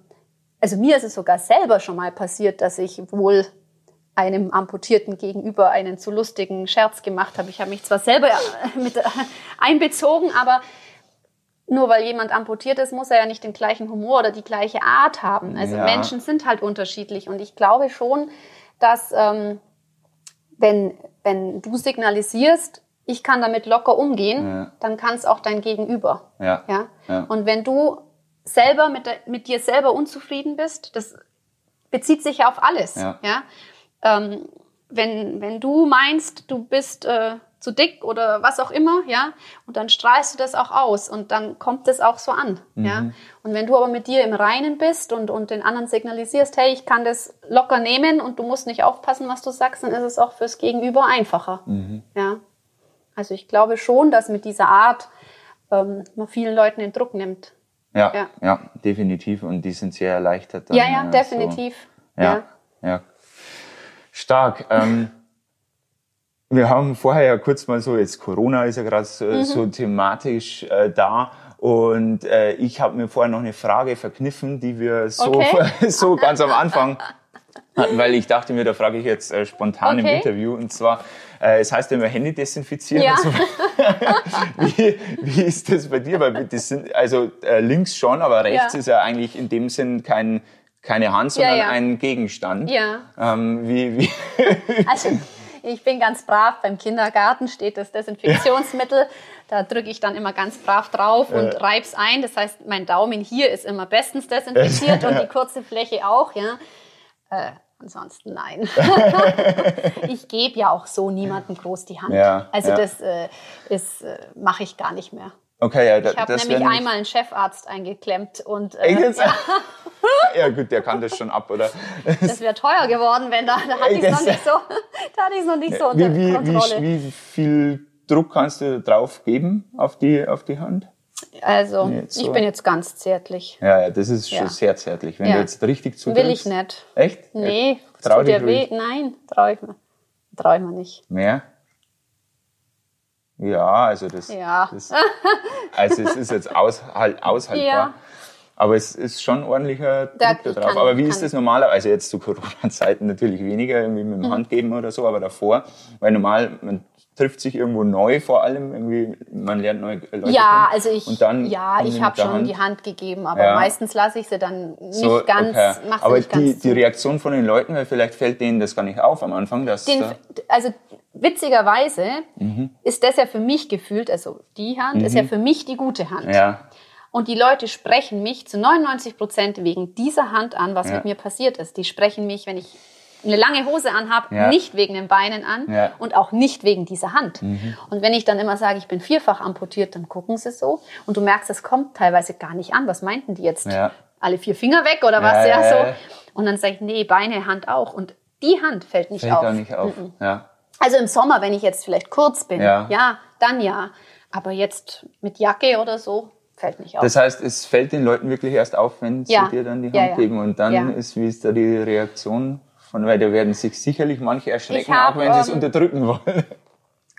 also mir ist es sogar selber schon mal passiert, dass ich wohl einem Amputierten gegenüber einen zu lustigen Scherz gemacht habe. Ich habe mich zwar selber äh, mit äh, einbezogen, aber nur weil jemand amputiert ist, muss er ja nicht den gleichen Humor oder die gleiche Art haben. Also ja. Menschen sind halt unterschiedlich und ich glaube schon, dass ähm, wenn wenn du signalisierst, ich kann damit locker umgehen, ja. dann kann es auch dein Gegenüber. Ja. ja. Ja? Und wenn du selber mit, mit dir selber unzufrieden bist, das bezieht sich ja auf alles. Ja. ja? Ähm, wenn, wenn du meinst, du bist äh, zu dick oder was auch immer, ja, und dann strahlst du das auch aus und dann kommt es auch so an, mhm. ja. Und wenn du aber mit dir im Reinen bist und, und den anderen signalisierst, hey, ich kann das locker nehmen und du musst nicht aufpassen, was du sagst, dann ist es auch fürs Gegenüber einfacher, mhm. ja. Also ich glaube schon, dass mit dieser Art ähm, man vielen Leuten den Druck nimmt. Ja, ja, ja, definitiv. Und die sind sehr erleichtert. Dann, ja, ja, definitiv. So. Ja, ja, ja. Stark. Ähm, wir haben vorher ja kurz mal so, jetzt Corona ist ja gerade so, mhm. so, thematisch äh, da. Und äh, ich habe mir vorher noch eine Frage verkniffen, die wir so, okay. so ganz am Anfang hatten, weil ich dachte mir, da frage ich jetzt äh, spontan okay. im Interview. Und zwar, äh, es heißt immer Hände desinfizieren. Ja. So. wie, wie ist das bei dir? Weil das sind, also äh, links schon, aber rechts ja. ist ja eigentlich in dem Sinn kein keine Hand, sondern ja, ja. ein Gegenstand. Ja. Ähm, wie, wie also ich bin ganz brav. Beim Kindergarten steht das Desinfektionsmittel. Ja. Da drücke ich dann immer ganz brav drauf und ja. reib's ein. Das heißt, mein Daumen hier ist immer bestens desinfiziert und die kurze Fläche auch. Ja. Äh, ansonsten nein. ich gebe ja auch so niemandem groß die Hand. Ja, also ja. das äh, ist äh, mache ich gar nicht mehr. Okay, ja, ich habe nämlich einmal einen Chefarzt eingeklemmt und äh, ja. ja gut, der kann das schon ab, oder? Das wäre teuer geworden, wenn da, da hatte ich es noch nicht so, da hatte ich noch nicht so unter wie, wie, Kontrolle. Wie, wie viel Druck kannst du drauf geben auf die auf die Hand? Also so. ich bin jetzt ganz zärtlich. Ja, ja das ist schon ja. sehr zärtlich. Wenn ja. du jetzt richtig zu Will ich nicht. Echt? Nee, trau tut dir weh. Nein, traue ich mir. Traue ich mir nicht. Mehr? Ja, also das, ja. das also es ist jetzt aushalt, aushaltbar. Ja. Aber es ist schon ordentlicher Druck da, drauf. Kann, aber wie ist das normalerweise? Also jetzt zu Corona-Zeiten natürlich weniger, irgendwie mit dem mhm. Handgeben oder so, aber davor, weil normal, man trifft sich irgendwo neu vor allem, irgendwie, man lernt neue Leute Ja, also ich, und dann ja, ich habe schon Hand. die Hand gegeben, aber ja. meistens lasse ich sie dann nicht so, ganz, okay. Aber nicht die, ganz die Reaktion von den Leuten, weil vielleicht fällt denen das gar nicht auf am Anfang, dass... Den, also witzigerweise mhm. ist das ja für mich gefühlt, also die Hand mhm. ist ja für mich die gute Hand. Ja. Und die Leute sprechen mich zu 99 Prozent wegen dieser Hand an, was ja. mit mir passiert ist. Die sprechen mich, wenn ich eine lange Hose anhabe, ja. nicht wegen den Beinen an ja. und auch nicht wegen dieser Hand. Mhm. Und wenn ich dann immer sage, ich bin vierfach amputiert, dann gucken sie so und du merkst, es kommt teilweise gar nicht an. Was meinten die jetzt? Ja. Alle vier Finger weg oder was? Ja, so. Und dann sage ich, nee, Beine, Hand auch. Und die Hand fällt nicht fällt auf. Fällt nicht auf. Mhm. Also im Sommer, wenn ich jetzt vielleicht kurz bin, ja dann ja. Aber jetzt mit Jacke oder so, fällt nicht auf. Das heißt, es fällt den Leuten wirklich erst auf, wenn sie dir dann die Hand ja, geben. Und dann ist, wie ist da die Reaktion? Von, weil da werden sich sicherlich manche erschrecken, hab, auch wenn sie es ähm, unterdrücken wollen.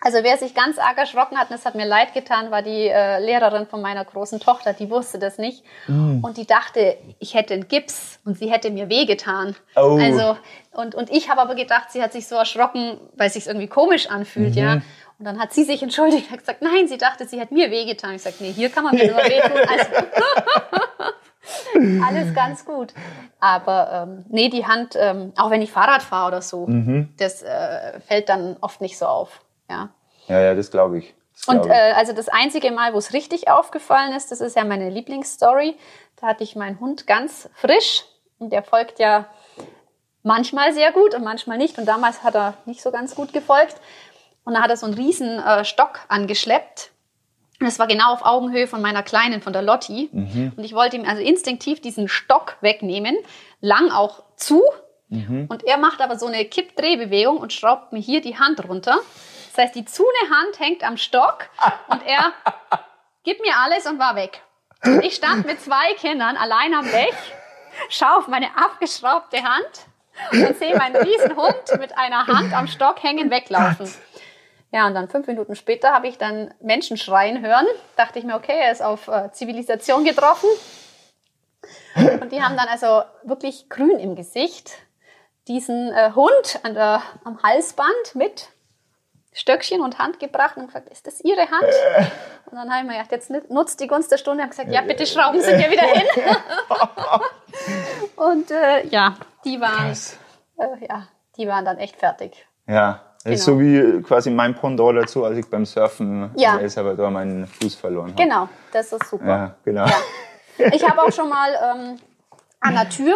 Also wer sich ganz arg erschrocken hat, und es hat mir leid getan, war die äh, Lehrerin von meiner großen Tochter, die wusste das nicht. Mm. Und die dachte, ich hätte einen Gips und sie hätte mir wehgetan. Oh. Also, und, und ich habe aber gedacht, sie hat sich so erschrocken, weil es sich irgendwie komisch anfühlt, mhm. ja. Und dann hat sie sich entschuldigt und gesagt, nein, sie dachte, sie hat mir wehgetan. Ich sagte, nee, hier kann man mir nur wehtun. Also, alles ganz gut. Aber ähm, nee, die Hand, ähm, auch wenn ich Fahrrad fahre oder so, mhm. das äh, fällt dann oft nicht so auf. Ja, ja, ja das glaube ich. Das und äh, also das einzige Mal, wo es richtig aufgefallen ist, das ist ja meine Lieblingsstory. Da hatte ich meinen Hund ganz frisch und der folgt ja manchmal sehr gut und manchmal nicht. Und damals hat er nicht so ganz gut gefolgt. Und da hat er so einen riesen äh, Stock angeschleppt. Und das war genau auf Augenhöhe von meiner Kleinen, von der Lotti. Mhm. Und ich wollte ihm also instinktiv diesen Stock wegnehmen, lang auch zu. Mhm. Und er macht aber so eine Kippdrehbewegung und schraubt mir hier die Hand runter. Das heißt, die zune Hand hängt am Stock und er gibt mir alles und war weg. Ich stand mit zwei Kindern allein am Blech, schaue auf meine abgeschraubte Hand und sehe meinen Riesenhund mit einer Hand am Stock hängen weglaufen. Ja, und dann fünf Minuten später habe ich dann Menschen schreien hören. Dachte ich mir, okay, er ist auf äh, Zivilisation getroffen. Und die haben dann also wirklich grün im Gesicht diesen äh, Hund an der, am Halsband mit Stöckchen und Hand gebracht und gefragt, ist das Ihre Hand? Äh. Und dann habe ich mir gedacht, jetzt nutzt die Gunst der Stunde und gesagt, ja, bitte schrauben Sie mir wieder hin. und äh, ja, die waren, äh, ja, die waren dann echt fertig. Ja, das ist genau. so wie quasi mein Pendant dazu, als ich beim Surfen ja. in El Salvador meinen Fuß verloren habe. Genau, das ist super. Ja, genau. Ja. Ich habe auch schon mal ähm, an der Tür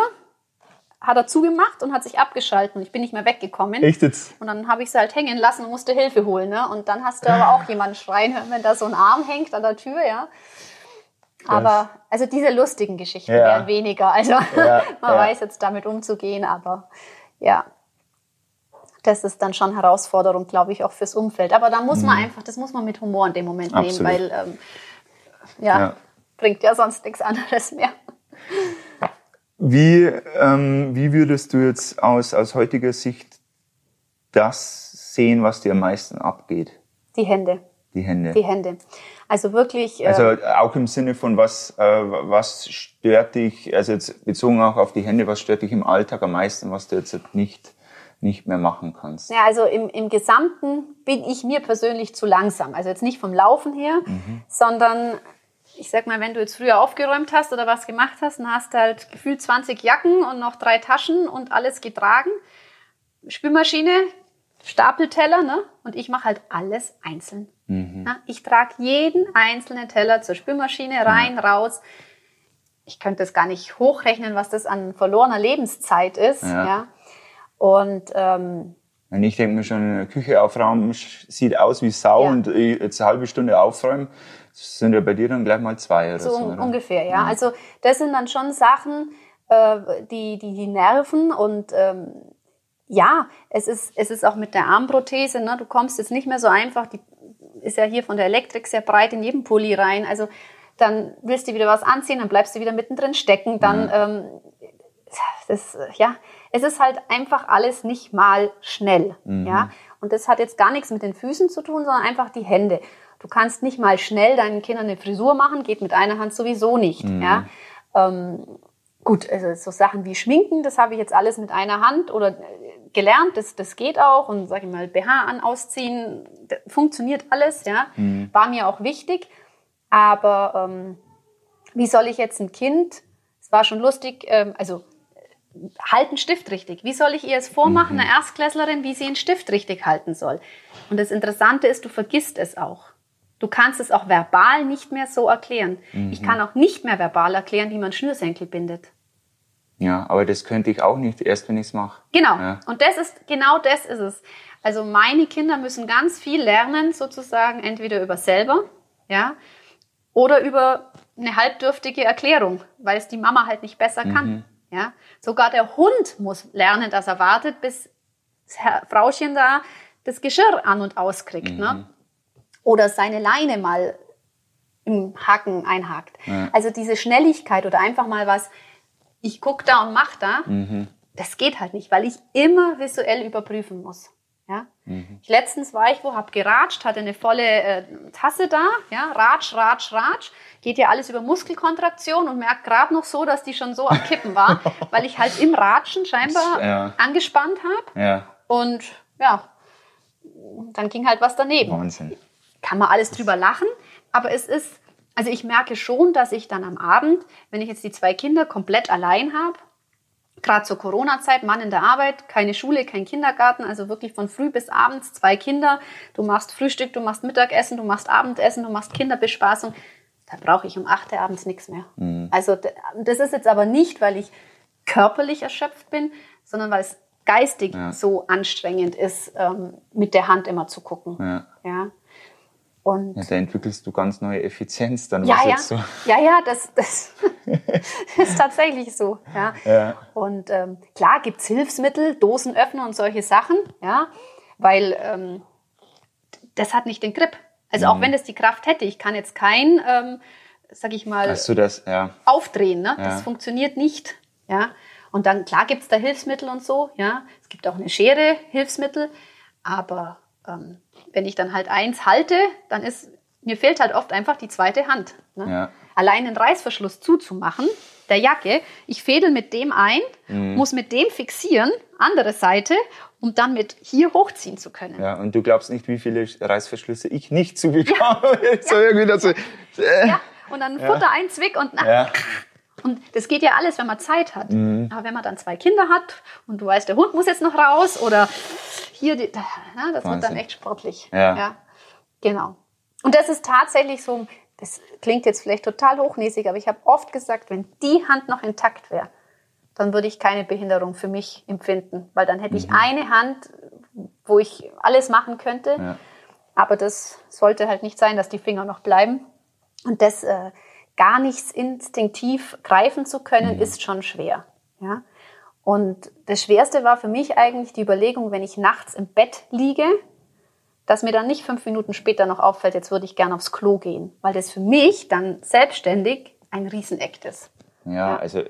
hat er zugemacht und hat sich abgeschalten. Ich bin nicht mehr weggekommen. Echt jetzt? Und dann habe ich sie halt hängen lassen und musste Hilfe holen. Ne? Und dann hast du aber auch jemanden schreien hören, wenn da so ein Arm hängt an der Tür, ja. Aber also diese lustigen Geschichten ja. wären weniger. Also man weiß jetzt damit umzugehen, aber ja. Das ist dann schon Herausforderung, glaube ich, auch fürs Umfeld. Aber da muss man mhm. einfach, das muss man mit Humor in dem Moment Absolut. nehmen, weil ähm, ja, bringt ja sonst nichts anderes mehr. Wie, ähm, wie würdest du jetzt aus, aus heutiger Sicht das sehen, was dir am meisten abgeht? Die Hände. Die Hände. Die Hände. Also wirklich. Äh, also auch im Sinne von was, äh, was stört dich, also jetzt bezogen auch auf die Hände, was stört dich im Alltag am meisten, was du jetzt nicht, nicht mehr machen kannst? Ja, also im, im Gesamten bin ich mir persönlich zu langsam. Also jetzt nicht vom Laufen her, mhm. sondern ich sag mal, wenn du jetzt früher aufgeräumt hast oder was gemacht hast, dann hast du halt gefühlt 20 Jacken und noch drei Taschen und alles getragen. Spülmaschine, Stapelteller, ne? Und ich mache halt alles einzeln. Mhm. Ja, ich trage jeden einzelnen Teller zur Spülmaschine rein, mhm. raus. Ich könnte es gar nicht hochrechnen, was das an verlorener Lebenszeit ist. Ja. ja. Und ähm, ich denke mir schon, Küche aufräumen sieht aus wie Sau ja. und jetzt eine halbe Stunde aufräumen sind ja bei dir dann gleich mal zwei oder so. so oder? ungefähr, ja. Mhm. Also das sind dann schon Sachen, äh, die, die, die nerven und ähm, ja, es ist, es ist auch mit der Armprothese, ne? du kommst jetzt nicht mehr so einfach, die ist ja hier von der Elektrik sehr breit in jedem Pulli rein, also dann willst du wieder was anziehen, dann bleibst du wieder mittendrin stecken, dann, mhm. ähm, das, ja, es ist halt einfach alles nicht mal schnell, mhm. ja, und das hat jetzt gar nichts mit den Füßen zu tun, sondern einfach die Hände. Du kannst nicht mal schnell deinen Kindern eine Frisur machen, geht mit einer Hand sowieso nicht. Mhm. Ja? Ähm, gut, also so Sachen wie Schminken, das habe ich jetzt alles mit einer Hand oder äh, gelernt, das, das geht auch. Und sage ich mal, BH an, ausziehen, funktioniert alles, ja. Mhm. War mir auch wichtig. Aber ähm, wie soll ich jetzt ein Kind, es war schon lustig, ähm, also halten Stift richtig. Wie soll ich ihr es vormachen, mhm. einer Erstklässlerin, wie sie einen Stift richtig halten soll? Und das Interessante ist, du vergisst es auch. Du kannst es auch verbal nicht mehr so erklären. Mhm. Ich kann auch nicht mehr verbal erklären, wie man Schnürsenkel bindet. Ja, aber das könnte ich auch nicht, erst wenn ich es mache. Genau. Ja. Und das ist, genau das ist es. Also meine Kinder müssen ganz viel lernen, sozusagen, entweder über selber, ja, oder über eine halbdürftige Erklärung, weil es die Mama halt nicht besser kann. Mhm. Ja, sogar der Hund muss lernen, dass er wartet, bis das Frauchen da das Geschirr an und auskriegt. Ne? Mhm. Ne? oder seine Leine mal im Haken einhakt. Ja. Also diese Schnelligkeit oder einfach mal was, ich guck da und mach da, mhm. das geht halt nicht, weil ich immer visuell überprüfen muss. Ja? Mhm. Ich, letztens war ich wo, hab geratscht, hatte eine volle äh, Tasse da, ja, ratsch, ratsch, ratsch. Geht ja alles über Muskelkontraktion und merkt gerade noch so, dass die schon so am Kippen war, weil ich halt im Ratschen scheinbar ja. angespannt habe. Ja. Und ja, dann ging halt was daneben. Wahnsinn. Kann man alles drüber lachen, aber es ist, also ich merke schon, dass ich dann am Abend, wenn ich jetzt die zwei Kinder komplett allein habe, gerade zur Corona-Zeit, Mann in der Arbeit, keine Schule, kein Kindergarten, also wirklich von früh bis abends zwei Kinder. Du machst Frühstück, du machst Mittagessen, du machst Abendessen, du machst Kinderbespaßung. Da brauche ich um acht Uhr abends nichts mehr. Mhm. Also das ist jetzt aber nicht, weil ich körperlich erschöpft bin, sondern weil es geistig ja. so anstrengend ist, ähm, mit der Hand immer zu gucken. Ja. ja. Und ja, da entwickelst du ganz neue Effizienz dann. Ja, ja. So. ja, ja, das, das ist tatsächlich so. Ja. ja. Und ähm, klar gibt's Hilfsmittel, Dosenöffner und solche Sachen, ja, weil ähm, das hat nicht den Grip. Also mhm. auch wenn es die Kraft hätte, ich kann jetzt kein, ähm, sag ich mal, das? Ja. aufdrehen. Ne? Das funktioniert nicht. Ja. Und dann, klar gibt's da Hilfsmittel und so, ja. Es gibt auch eine Schere, Hilfsmittel, aber ähm, wenn ich dann halt eins halte, dann ist, mir fehlt halt oft einfach die zweite Hand. Ne? Ja. Allein den Reißverschluss zuzumachen, der Jacke, ich fädel mit dem ein, mhm. muss mit dem fixieren, andere Seite, um dann mit hier hochziehen zu können. Ja, und du glaubst nicht, wie viele Reißverschlüsse ich nicht zubekomme. Ja. so irgendwie so, äh. ja, und dann Futter ja. ein Zwick und ja. Und das geht ja alles, wenn man Zeit hat. Mhm. Aber wenn man dann zwei Kinder hat und du weißt, der Hund muss jetzt noch raus oder hier, die, das Wahnsinn. wird dann echt sportlich. Ja. ja. Genau. Und das ist tatsächlich so, das klingt jetzt vielleicht total hochnäsig, aber ich habe oft gesagt, wenn die Hand noch intakt wäre, dann würde ich keine Behinderung für mich empfinden, weil dann hätte mhm. ich eine Hand, wo ich alles machen könnte. Ja. Aber das sollte halt nicht sein, dass die Finger noch bleiben. Und das äh, gar nichts instinktiv greifen zu können, mhm. ist schon schwer. Ja? Und das Schwerste war für mich eigentlich die Überlegung, wenn ich nachts im Bett liege, dass mir dann nicht fünf Minuten später noch auffällt, jetzt würde ich gerne aufs Klo gehen, weil das für mich dann selbstständig ein Rieseneck ist. Ja, ja. also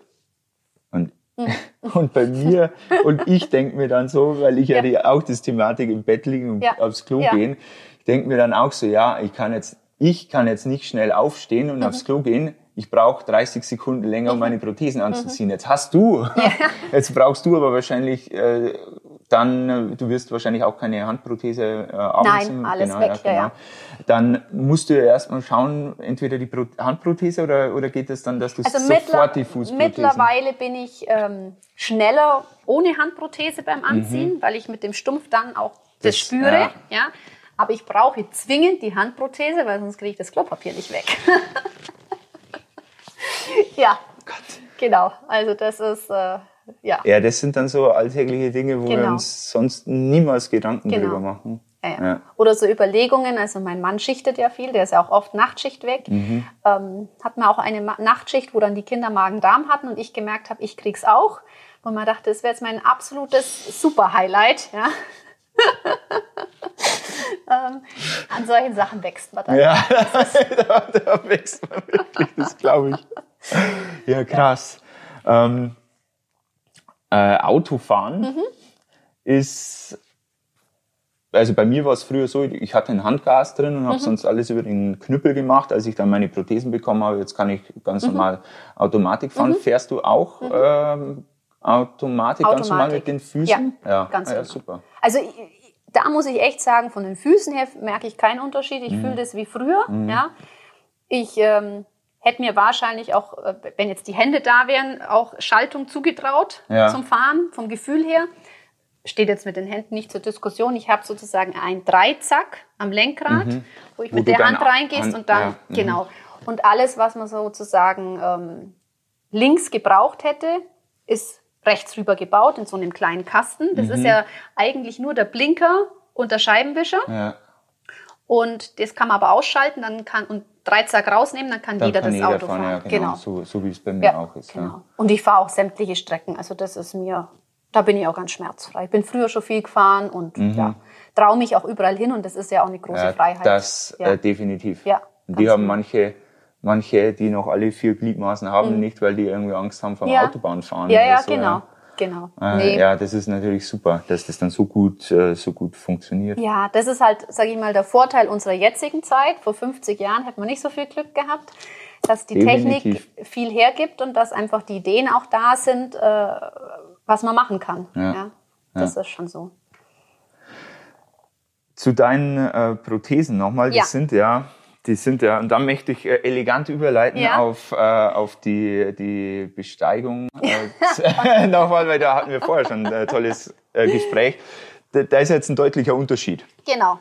und, mhm. und bei mir und ich denke mir dann so, weil ich ja, ja auch das Thematik im Bett liegen und ja. aufs Klo gehen, denke mir dann auch so, ja, ich kann jetzt ich kann jetzt nicht schnell aufstehen und mhm. aufs Klo gehen. Ich brauche 30 Sekunden länger, um mhm. meine Prothesen anzuziehen. Mhm. Jetzt hast du, ja. jetzt brauchst du aber wahrscheinlich äh, dann, äh, du wirst wahrscheinlich auch keine Handprothese äh, abnehmen. Nein, alles genau, weg, ja, genau. ja, Dann musst du ja erstmal schauen, entweder die Pro Handprothese oder, oder geht es dann, dass du also sofort die Fußprothese... Mittlerweile bin ich ähm, schneller ohne Handprothese beim Anziehen, mhm. weil ich mit dem Stumpf dann auch das, das spüre. Ja. ja. Aber ich brauche zwingend die Handprothese, weil sonst kriege ich das Klopapier nicht weg. ja. Gott. Genau. Also das ist äh, ja. Ja, das sind dann so alltägliche Dinge, wo genau. wir uns sonst niemals Gedanken genau. drüber machen. Ja, ja. Ja. Oder so Überlegungen, also mein Mann schichtet ja viel, der ist ja auch oft Nachtschicht weg. Mhm. Ähm, hat man auch eine Nachtschicht, wo dann die Kinder Magen-Darm hatten und ich gemerkt habe, ich krieg's auch. Und man dachte, das wäre jetzt mein absolutes Super-Highlight. Ja? ähm, an solchen Sachen wächst man dann. Ja, da, da, wächst man wirklich, das glaube ich. Ja, krass. Ja. Ähm, äh, Autofahren mhm. ist, also bei mir war es früher so, ich hatte ein Handgas drin und habe mhm. sonst alles über den Knüppel gemacht. Als ich dann meine Prothesen bekommen habe, jetzt kann ich ganz mhm. normal Automatik fahren. Mhm. Fährst du auch mhm. ähm, Automatik, Automatik, ganz normal mit den Füßen? Ja, ja. ganz ah, ja, genau. super. Also da muss ich echt sagen, von den Füßen her merke ich keinen Unterschied. Ich mhm. fühle das wie früher. Ja. Ich ähm, hätte mir wahrscheinlich auch, äh, wenn jetzt die Hände da wären, auch Schaltung zugetraut ja. zum Fahren, vom Gefühl her. Steht jetzt mit den Händen nicht zur Diskussion. Ich habe sozusagen ein Dreizack am Lenkrad, mhm. wo ich wo mit der Hand reingehst Hand, und dann, ja. Mhm. genau. Und alles, was man sozusagen ähm, links gebraucht hätte, ist rechts rüber gebaut in so einem kleinen Kasten. Das mhm. ist ja eigentlich nur der Blinker und der Scheibenwischer. Ja. Und das kann man aber ausschalten, dann kann und Dreizack rausnehmen, dann kann dann jeder kann das jeder Auto fahren. Ja, genau, genau. So, so wie es bei mir ja, auch ist. Genau. Ja. Und ich fahre auch sämtliche Strecken. Also das ist mir, da bin ich auch ganz schmerzfrei. Ich bin früher schon viel gefahren und mhm. ja, traue mich auch überall hin und das ist ja auch eine große Freiheit. Das äh, definitiv. Ja, die haben manche manche, die noch alle vier Gliedmaßen haben, mhm. nicht, weil die irgendwie Angst haben vom ja. Autobahnfahren. Ja, ja, so, genau. Ja. Genau. Äh, nee. Ja, das ist natürlich super, dass das dann so gut, äh, so gut funktioniert. Ja, das ist halt, sage ich mal, der Vorteil unserer jetzigen Zeit. Vor 50 Jahren hätte man nicht so viel Glück gehabt, dass die Definitiv. Technik viel hergibt und dass einfach die Ideen auch da sind, äh, was man machen kann. Ja. ja das ja. ist schon so. Zu deinen äh, Prothesen nochmal, die ja. sind ja die sind ja, und dann möchte ich äh, elegant überleiten ja. auf, äh, auf die, die Besteigung. Äh, nochmal, weil da hatten wir vorher schon ein tolles äh, Gespräch. Da, da, ist jetzt ein deutlicher Unterschied. Genau.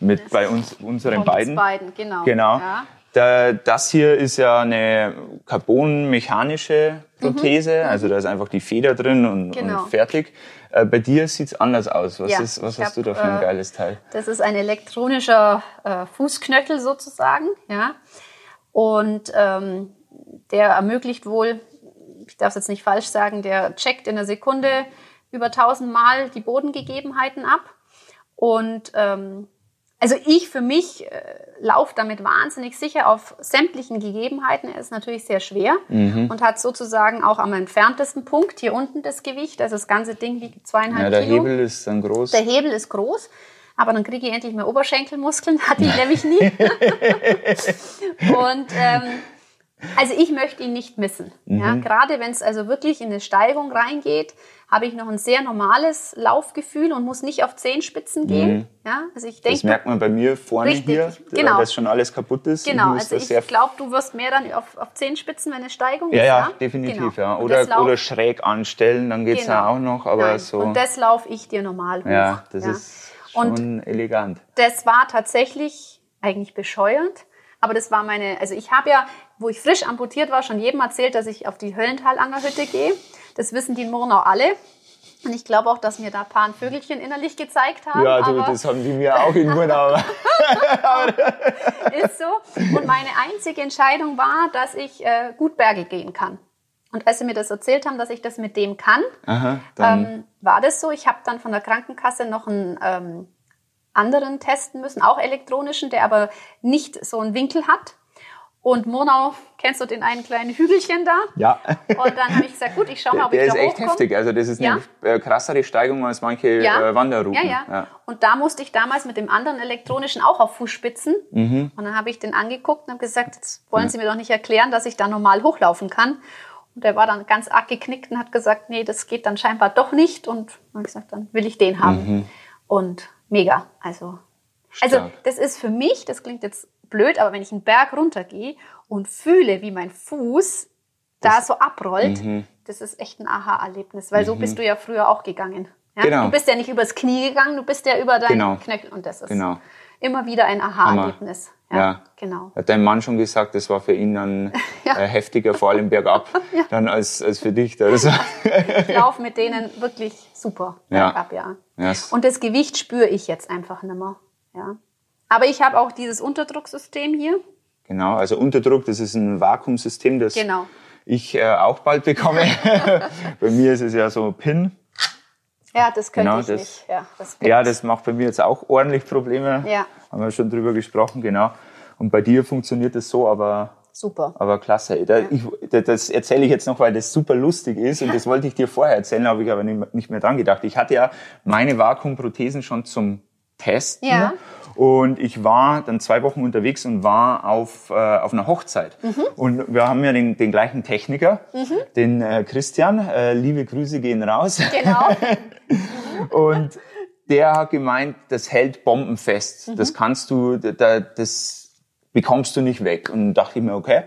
Mit das bei uns, unseren beiden. beiden, genau. Genau. Ja. Da, das hier ist ja eine carbonmechanische Prothese, mhm. also da ist einfach die Feder drin und, genau. und fertig. Äh, bei dir sieht's anders aus. Was, ja, ist, was hast hab, du da für ein äh, geiles Teil? Das ist ein elektronischer äh, Fußknöchel sozusagen, ja. Und ähm, der ermöglicht wohl, ich darf es jetzt nicht falsch sagen, der checkt in einer Sekunde über 1000 Mal die Bodengegebenheiten ab und ähm, also ich für mich äh, laufe damit wahnsinnig sicher auf sämtlichen Gegebenheiten. Er ist natürlich sehr schwer mhm. und hat sozusagen auch am entferntesten Punkt hier unten das Gewicht. Also das ganze Ding wiegt zweieinhalb ja, der Kilo. Der Hebel ist dann groß. Der Hebel ist groß. Aber dann kriege ich endlich mehr Oberschenkelmuskeln. Hatte ich nämlich nie. und ähm, also ich möchte ihn nicht missen. Mhm. Ja, gerade wenn es also wirklich in eine Steigung reingeht, habe ich noch ein sehr normales Laufgefühl und muss nicht auf Zehenspitzen gehen. Mhm. Ja, also ich denke, das merkt man bei mir vorne richtig, hier, genau. dass schon alles kaputt ist. Genau, ich also ich glaube, du wirst mehr dann auf, auf Zehenspitzen, wenn eine Steigung ja, ist. Ja, ja, definitiv. Genau. Ja. Oder, oder schräg anstellen, dann geht's genau. ja auch noch. Aber Nein. so. Und das laufe ich dir normal hoch. Ja, das ja. ist schon und elegant. Das war tatsächlich eigentlich bescheuernd. Aber das war meine, also ich habe ja, wo ich frisch amputiert war, schon jedem erzählt, dass ich auf die Höllentalangerhütte gehe. Das wissen die in Murnau alle. Und ich glaube auch, dass mir da ein paar Vögelchen innerlich gezeigt haben. Ja, du, das haben die mir auch in Murnau. ist so. Und meine einzige Entscheidung war, dass ich äh, gut Berge gehen kann. Und als sie mir das erzählt haben, dass ich das mit dem kann, Aha, ähm, war das so. Ich habe dann von der Krankenkasse noch einen ähm, anderen testen müssen, auch elektronischen, der aber nicht so einen Winkel hat. Und Murnau, kennst du den einen kleinen Hügelchen da? Ja. Und dann habe ich gesagt, gut, ich schaue mal, ob der ich da Der ist echt heftig. Also das ist eine ja. Äh, krassere Steigung als manche ja. Äh, Wanderrouten. Ja, ja, ja, Und da musste ich damals mit dem anderen elektronischen auch auf Fußspitzen. Mhm. Und dann habe ich den angeguckt und habe gesagt, jetzt wollen Sie mir doch nicht erklären, dass ich da normal hochlaufen kann. Und der war dann ganz arg geknickt und hat gesagt, nee, das geht dann scheinbar doch nicht. Und dann habe ich gesagt, dann will ich den haben. Mhm. Und mega. Also, also das ist für mich, das klingt jetzt blöd, aber wenn ich einen Berg runtergehe und fühle, wie mein Fuß das, da so abrollt, mhm. das ist echt ein Aha-Erlebnis, weil mhm. so bist du ja früher auch gegangen. Ja? Genau. Du bist ja nicht übers Knie gegangen, du bist ja über deinen genau. Knöchel und das ist genau. immer wieder ein Aha-Erlebnis. Ja, ja, genau. Hat dein Mann schon gesagt, das war für ihn dann ja. äh, heftiger, vor allem bergab, ja. dann als, als für dich. Also. ich laufe mit denen wirklich super bergab, ja. ja. Und das Gewicht spüre ich jetzt einfach nicht mehr. Ja. Aber ich habe auch dieses Unterdrucksystem hier. Genau, also Unterdruck, das ist ein Vakuumsystem, das genau. ich äh, auch bald bekomme. bei mir ist es ja so Pin. Ja, das könnte genau, ich das, nicht. Ja das, ja, das macht bei mir jetzt auch ordentlich Probleme. Ja. Haben wir schon drüber gesprochen, genau. Und bei dir funktioniert das so, aber Super. Aber klasse. Da, ja. ich, das erzähle ich jetzt noch, weil das super lustig ist und das wollte ich dir vorher erzählen, habe ich aber nicht mehr dran gedacht. Ich hatte ja meine Vakuumprothesen schon zum Testen ja. Und ich war dann zwei Wochen unterwegs und war auf, äh, auf einer Hochzeit. Mhm. Und wir haben ja den, den gleichen Techniker, mhm. den äh, Christian. Äh, liebe Grüße gehen raus. Genau. und der hat gemeint, das hält bombenfest. Mhm. Das kannst du, da, das bekommst du nicht weg. Und dachte ich mir, okay,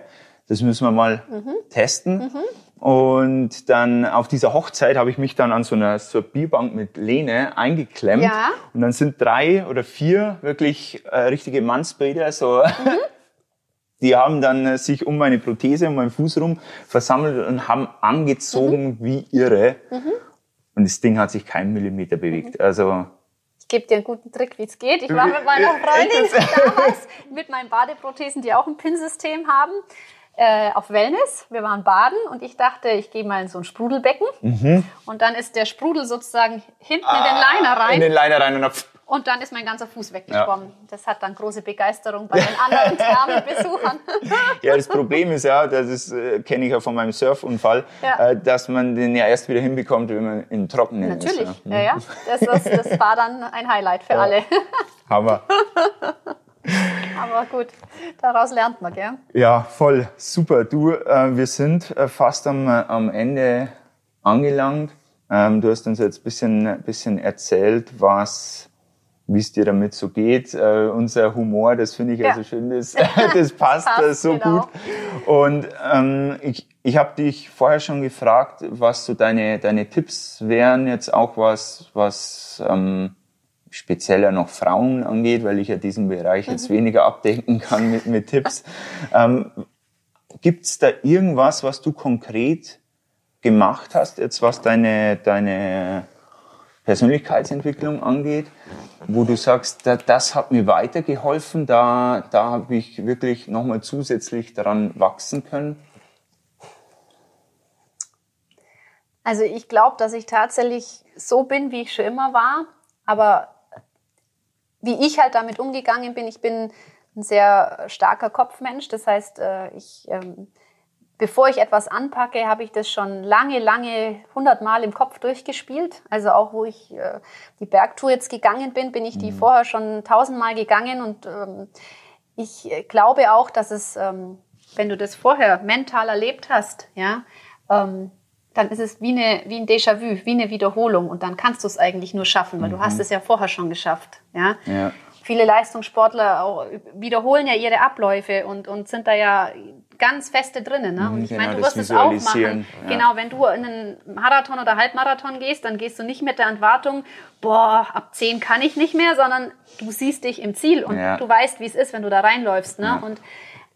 das müssen wir mal mhm. testen. Mhm. Und dann auf dieser Hochzeit habe ich mich dann an so einer, so einer Bierbank mit Lehne eingeklemmt. Ja. Und dann sind drei oder vier wirklich äh, richtige Mannsbrüder, so, mhm. die haben dann äh, sich um meine Prothese, um meinen Fuß rum versammelt und haben angezogen wie irre. Und das Ding hat sich keinen Millimeter bewegt. Also, ich gebe dir einen guten Trick, wie es geht. Ich war mit meiner Freundin damals mit meinen Badeprothesen, die auch ein Pinsystem haben äh, auf Wellness. Wir waren baden und ich dachte, ich gehe mal in so ein Sprudelbecken. Mhm. Und dann ist der Sprudel sozusagen hinten ah, in den ah, Liner rein. In den Liner rein und dann Und dann ist mein ganzer Fuß weggeschwommen. Ja. Das hat dann große Begeisterung bei den anderen Thermenbesuchern. ja, das Problem ist ja, das äh, kenne ich ja von meinem Surfunfall, ja. äh, dass man den ja erst wieder hinbekommt, wenn man im Trockenen Natürlich. ist. Natürlich, ja, ja. Das, das, das, war dann ein Highlight für alle. Hammer. Aber gut, daraus lernt man, gell? Ja, voll. Super. Du, äh, wir sind äh, fast am, äh, am Ende angelangt. Ähm, du hast uns jetzt ein bisschen, bisschen erzählt, was wie es dir damit so geht. Äh, unser Humor, das finde ich ja. also schön, das, das passt, passt so genau. gut. Und ähm, ich, ich habe dich vorher schon gefragt, was so deine, deine Tipps wären, jetzt auch was, was ähm, spezieller noch Frauen angeht, weil ich ja diesen Bereich jetzt mhm. weniger abdecken kann mit, mit Tipps. Ähm, Gibt es da irgendwas, was du konkret gemacht hast, jetzt was deine, deine Persönlichkeitsentwicklung angeht, wo du sagst, da, das hat mir weitergeholfen, da, da habe ich wirklich nochmal zusätzlich daran wachsen können? Also ich glaube, dass ich tatsächlich so bin, wie ich schon immer war, aber wie ich halt damit umgegangen bin, ich bin ein sehr starker Kopfmensch. Das heißt, äh, ich, ähm, bevor ich etwas anpacke, habe ich das schon lange, lange hundertmal im Kopf durchgespielt. Also auch wo ich äh, die Bergtour jetzt gegangen bin, bin ich die mhm. vorher schon tausendmal gegangen und ähm, ich glaube auch, dass es, ähm, wenn du das vorher mental erlebt hast, ja, dann ist es wie, eine, wie ein Déjà-vu, wie eine Wiederholung. Und dann kannst du es eigentlich nur schaffen, weil mhm. du hast es ja vorher schon geschafft. Ja? ja. Viele Leistungssportler auch wiederholen ja ihre Abläufe und, und sind da ja ganz feste drinnen. Ne? Und mhm, ich genau, meine, du wirst es auch machen. Ja. Genau, wenn du in einen Marathon oder Halbmarathon gehst, dann gehst du nicht mit der Entwartung, boah, ab 10 kann ich nicht mehr, sondern du siehst dich im Ziel und ja. du weißt, wie es ist, wenn du da reinläufst. Ne? Und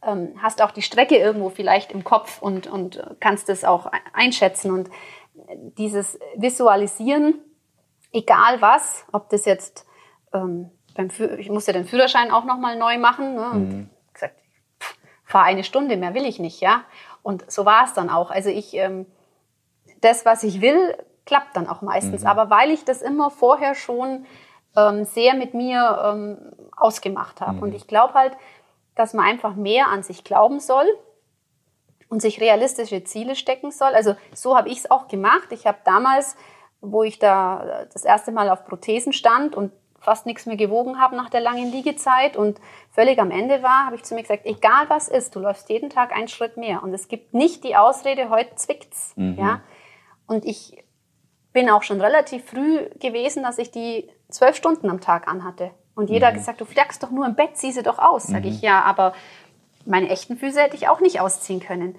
ähm, hast auch die Strecke irgendwo vielleicht im Kopf und, und kannst es auch einschätzen. Und dieses Visualisieren, egal was, ob das jetzt ähm, beim ich musste den Führerschein auch nochmal neu machen. Ne? Und mhm. gesagt, fahr eine Stunde, mehr will ich nicht, ja. Und so war es dann auch. Also ich, ähm, das, was ich will, klappt dann auch meistens. Mhm. Aber weil ich das immer vorher schon ähm, sehr mit mir ähm, ausgemacht habe. Mhm. Und ich glaube halt, dass man einfach mehr an sich glauben soll und sich realistische Ziele stecken soll. Also so habe ich es auch gemacht. Ich habe damals, wo ich da das erste Mal auf Prothesen stand und fast nichts mehr gewogen habe nach der langen Liegezeit und völlig am Ende war, habe ich zu mir gesagt, egal was ist, du läufst jeden Tag einen Schritt mehr. Und es gibt nicht die Ausrede, heute zwickt's. Mhm. Ja? Und ich bin auch schon relativ früh gewesen, dass ich die zwölf Stunden am Tag anhatte. Und jeder mhm. hat gesagt, du flackst doch nur im Bett, zieh sie doch aus. Sag mhm. ich, ja, aber meine echten Füße hätte ich auch nicht ausziehen können.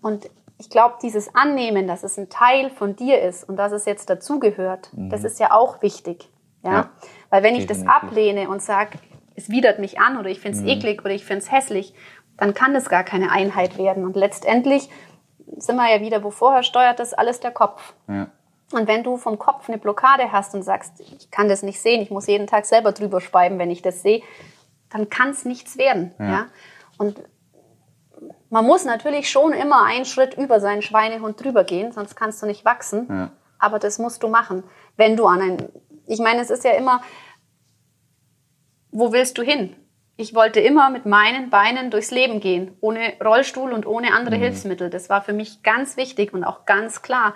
Und ich glaube, dieses Annehmen, dass es ein Teil von dir ist und dass es jetzt dazugehört, mhm. das ist ja auch wichtig. Ja? ja. Weil wenn ich das ablehne und sage, es widert mich an oder ich finde es mhm. eklig oder ich finde es hässlich, dann kann das gar keine Einheit werden. Und letztendlich sind wir ja wieder, wo vorher steuert das alles der Kopf. Ja. Und wenn du vom Kopf eine Blockade hast und sagst, ich kann das nicht sehen, ich muss jeden Tag selber drüber schreiben, wenn ich das sehe, dann kann es nichts werden. Ja. ja. Und man muss natürlich schon immer einen Schritt über seinen Schweinehund drüber gehen, sonst kannst du nicht wachsen. Ja. Aber das musst du machen, wenn du an ein. Ich meine, es ist ja immer, wo willst du hin? Ich wollte immer mit meinen Beinen durchs Leben gehen, ohne Rollstuhl und ohne andere mhm. Hilfsmittel. Das war für mich ganz wichtig und auch ganz klar.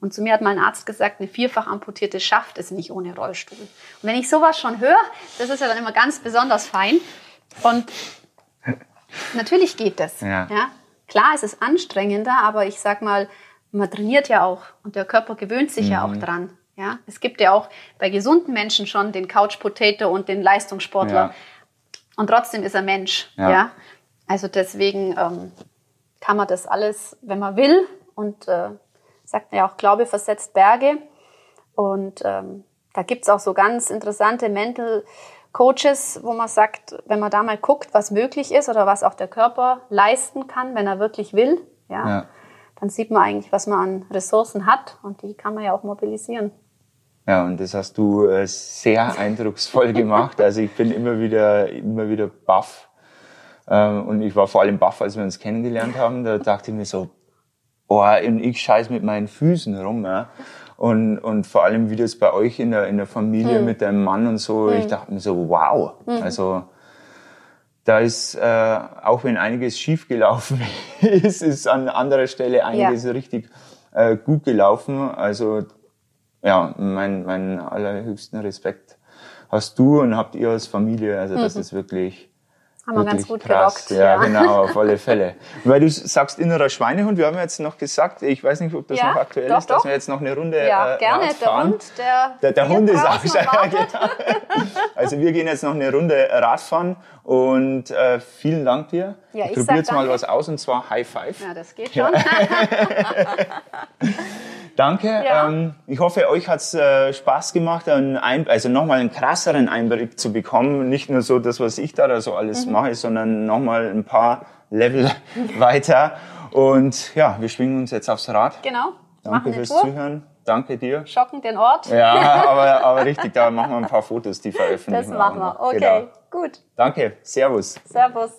Und zu mir hat mal ein Arzt gesagt, eine vierfach amputierte schafft es nicht ohne Rollstuhl. Und wenn ich sowas schon höre, das ist ja dann immer ganz besonders fein. Und natürlich geht das. Ja. ja. Klar, es ist anstrengender, aber ich sag mal, man trainiert ja auch und der Körper gewöhnt sich mhm. ja auch mhm. dran. Ja, es gibt ja auch bei gesunden Menschen schon den Couch Potato und den Leistungssportler. Ja. Und trotzdem ist er Mensch. Ja. ja? Also deswegen ähm, kann man das alles, wenn man will und äh, sagt man ja auch, Glaube versetzt Berge. Und ähm, da gibt's auch so ganz interessante Mental Coaches, wo man sagt, wenn man da mal guckt, was möglich ist oder was auch der Körper leisten kann, wenn er wirklich will, ja, ja. dann sieht man eigentlich, was man an Ressourcen hat und die kann man ja auch mobilisieren. Ja, und das hast du äh, sehr eindrucksvoll gemacht. Also ich bin immer wieder, immer wieder baff. Ähm, und ich war vor allem baff, als wir uns kennengelernt haben. Da dachte ich mir so, oh, und ich scheiß mit meinen Füßen rum. Ja. Und, und vor allem, wie das bei euch in der, in der Familie Hm. mit deinem Mann und so, ich dachte mir so, wow. Also, da ist, äh, auch wenn einiges schiefgelaufen ist, ist an anderer Stelle einiges richtig äh, gut gelaufen. Also, ja, mein, mein allerhöchsten Respekt hast du und habt ihr als Familie. Also, das ist wirklich, Haben wir ganz gut krass. gerockt. Ja, genau, auf alle Fälle. Weil du sagst innerer Schweinehund, wir haben jetzt noch gesagt, ich weiß nicht, ob das Ja, noch aktuell doch, ist, dass doch. wir jetzt noch eine Runde Ja, äh, gerne. Der. Hund, der, Der, der Hund ist auch. Genau. Also wir gehen jetzt noch eine Runde Radfahren und äh, vielen Dank dir. Ja, ich ich probiere jetzt mal was aus und zwar High Five. Ja, das geht schon. Danke. Ja. Ähm, ich hoffe, euch hat's äh, Spaß gemacht, einen Ein also nochmal einen krasseren Einblick zu bekommen. Nicht nur so das, was ich da, da so alles Mhm. mache, sondern nochmal ein paar Level weiter. Und ja, wir schwingen uns jetzt aufs Rad. Genau. Danke fürs Tour. Zuhören. Danke dir. Schocken den Ort. Ja, aber, aber richtig, da machen wir ein paar Fotos, die veröffentlichen Das machen wir. Okay, Genau. gut. Danke. Servus. Servus.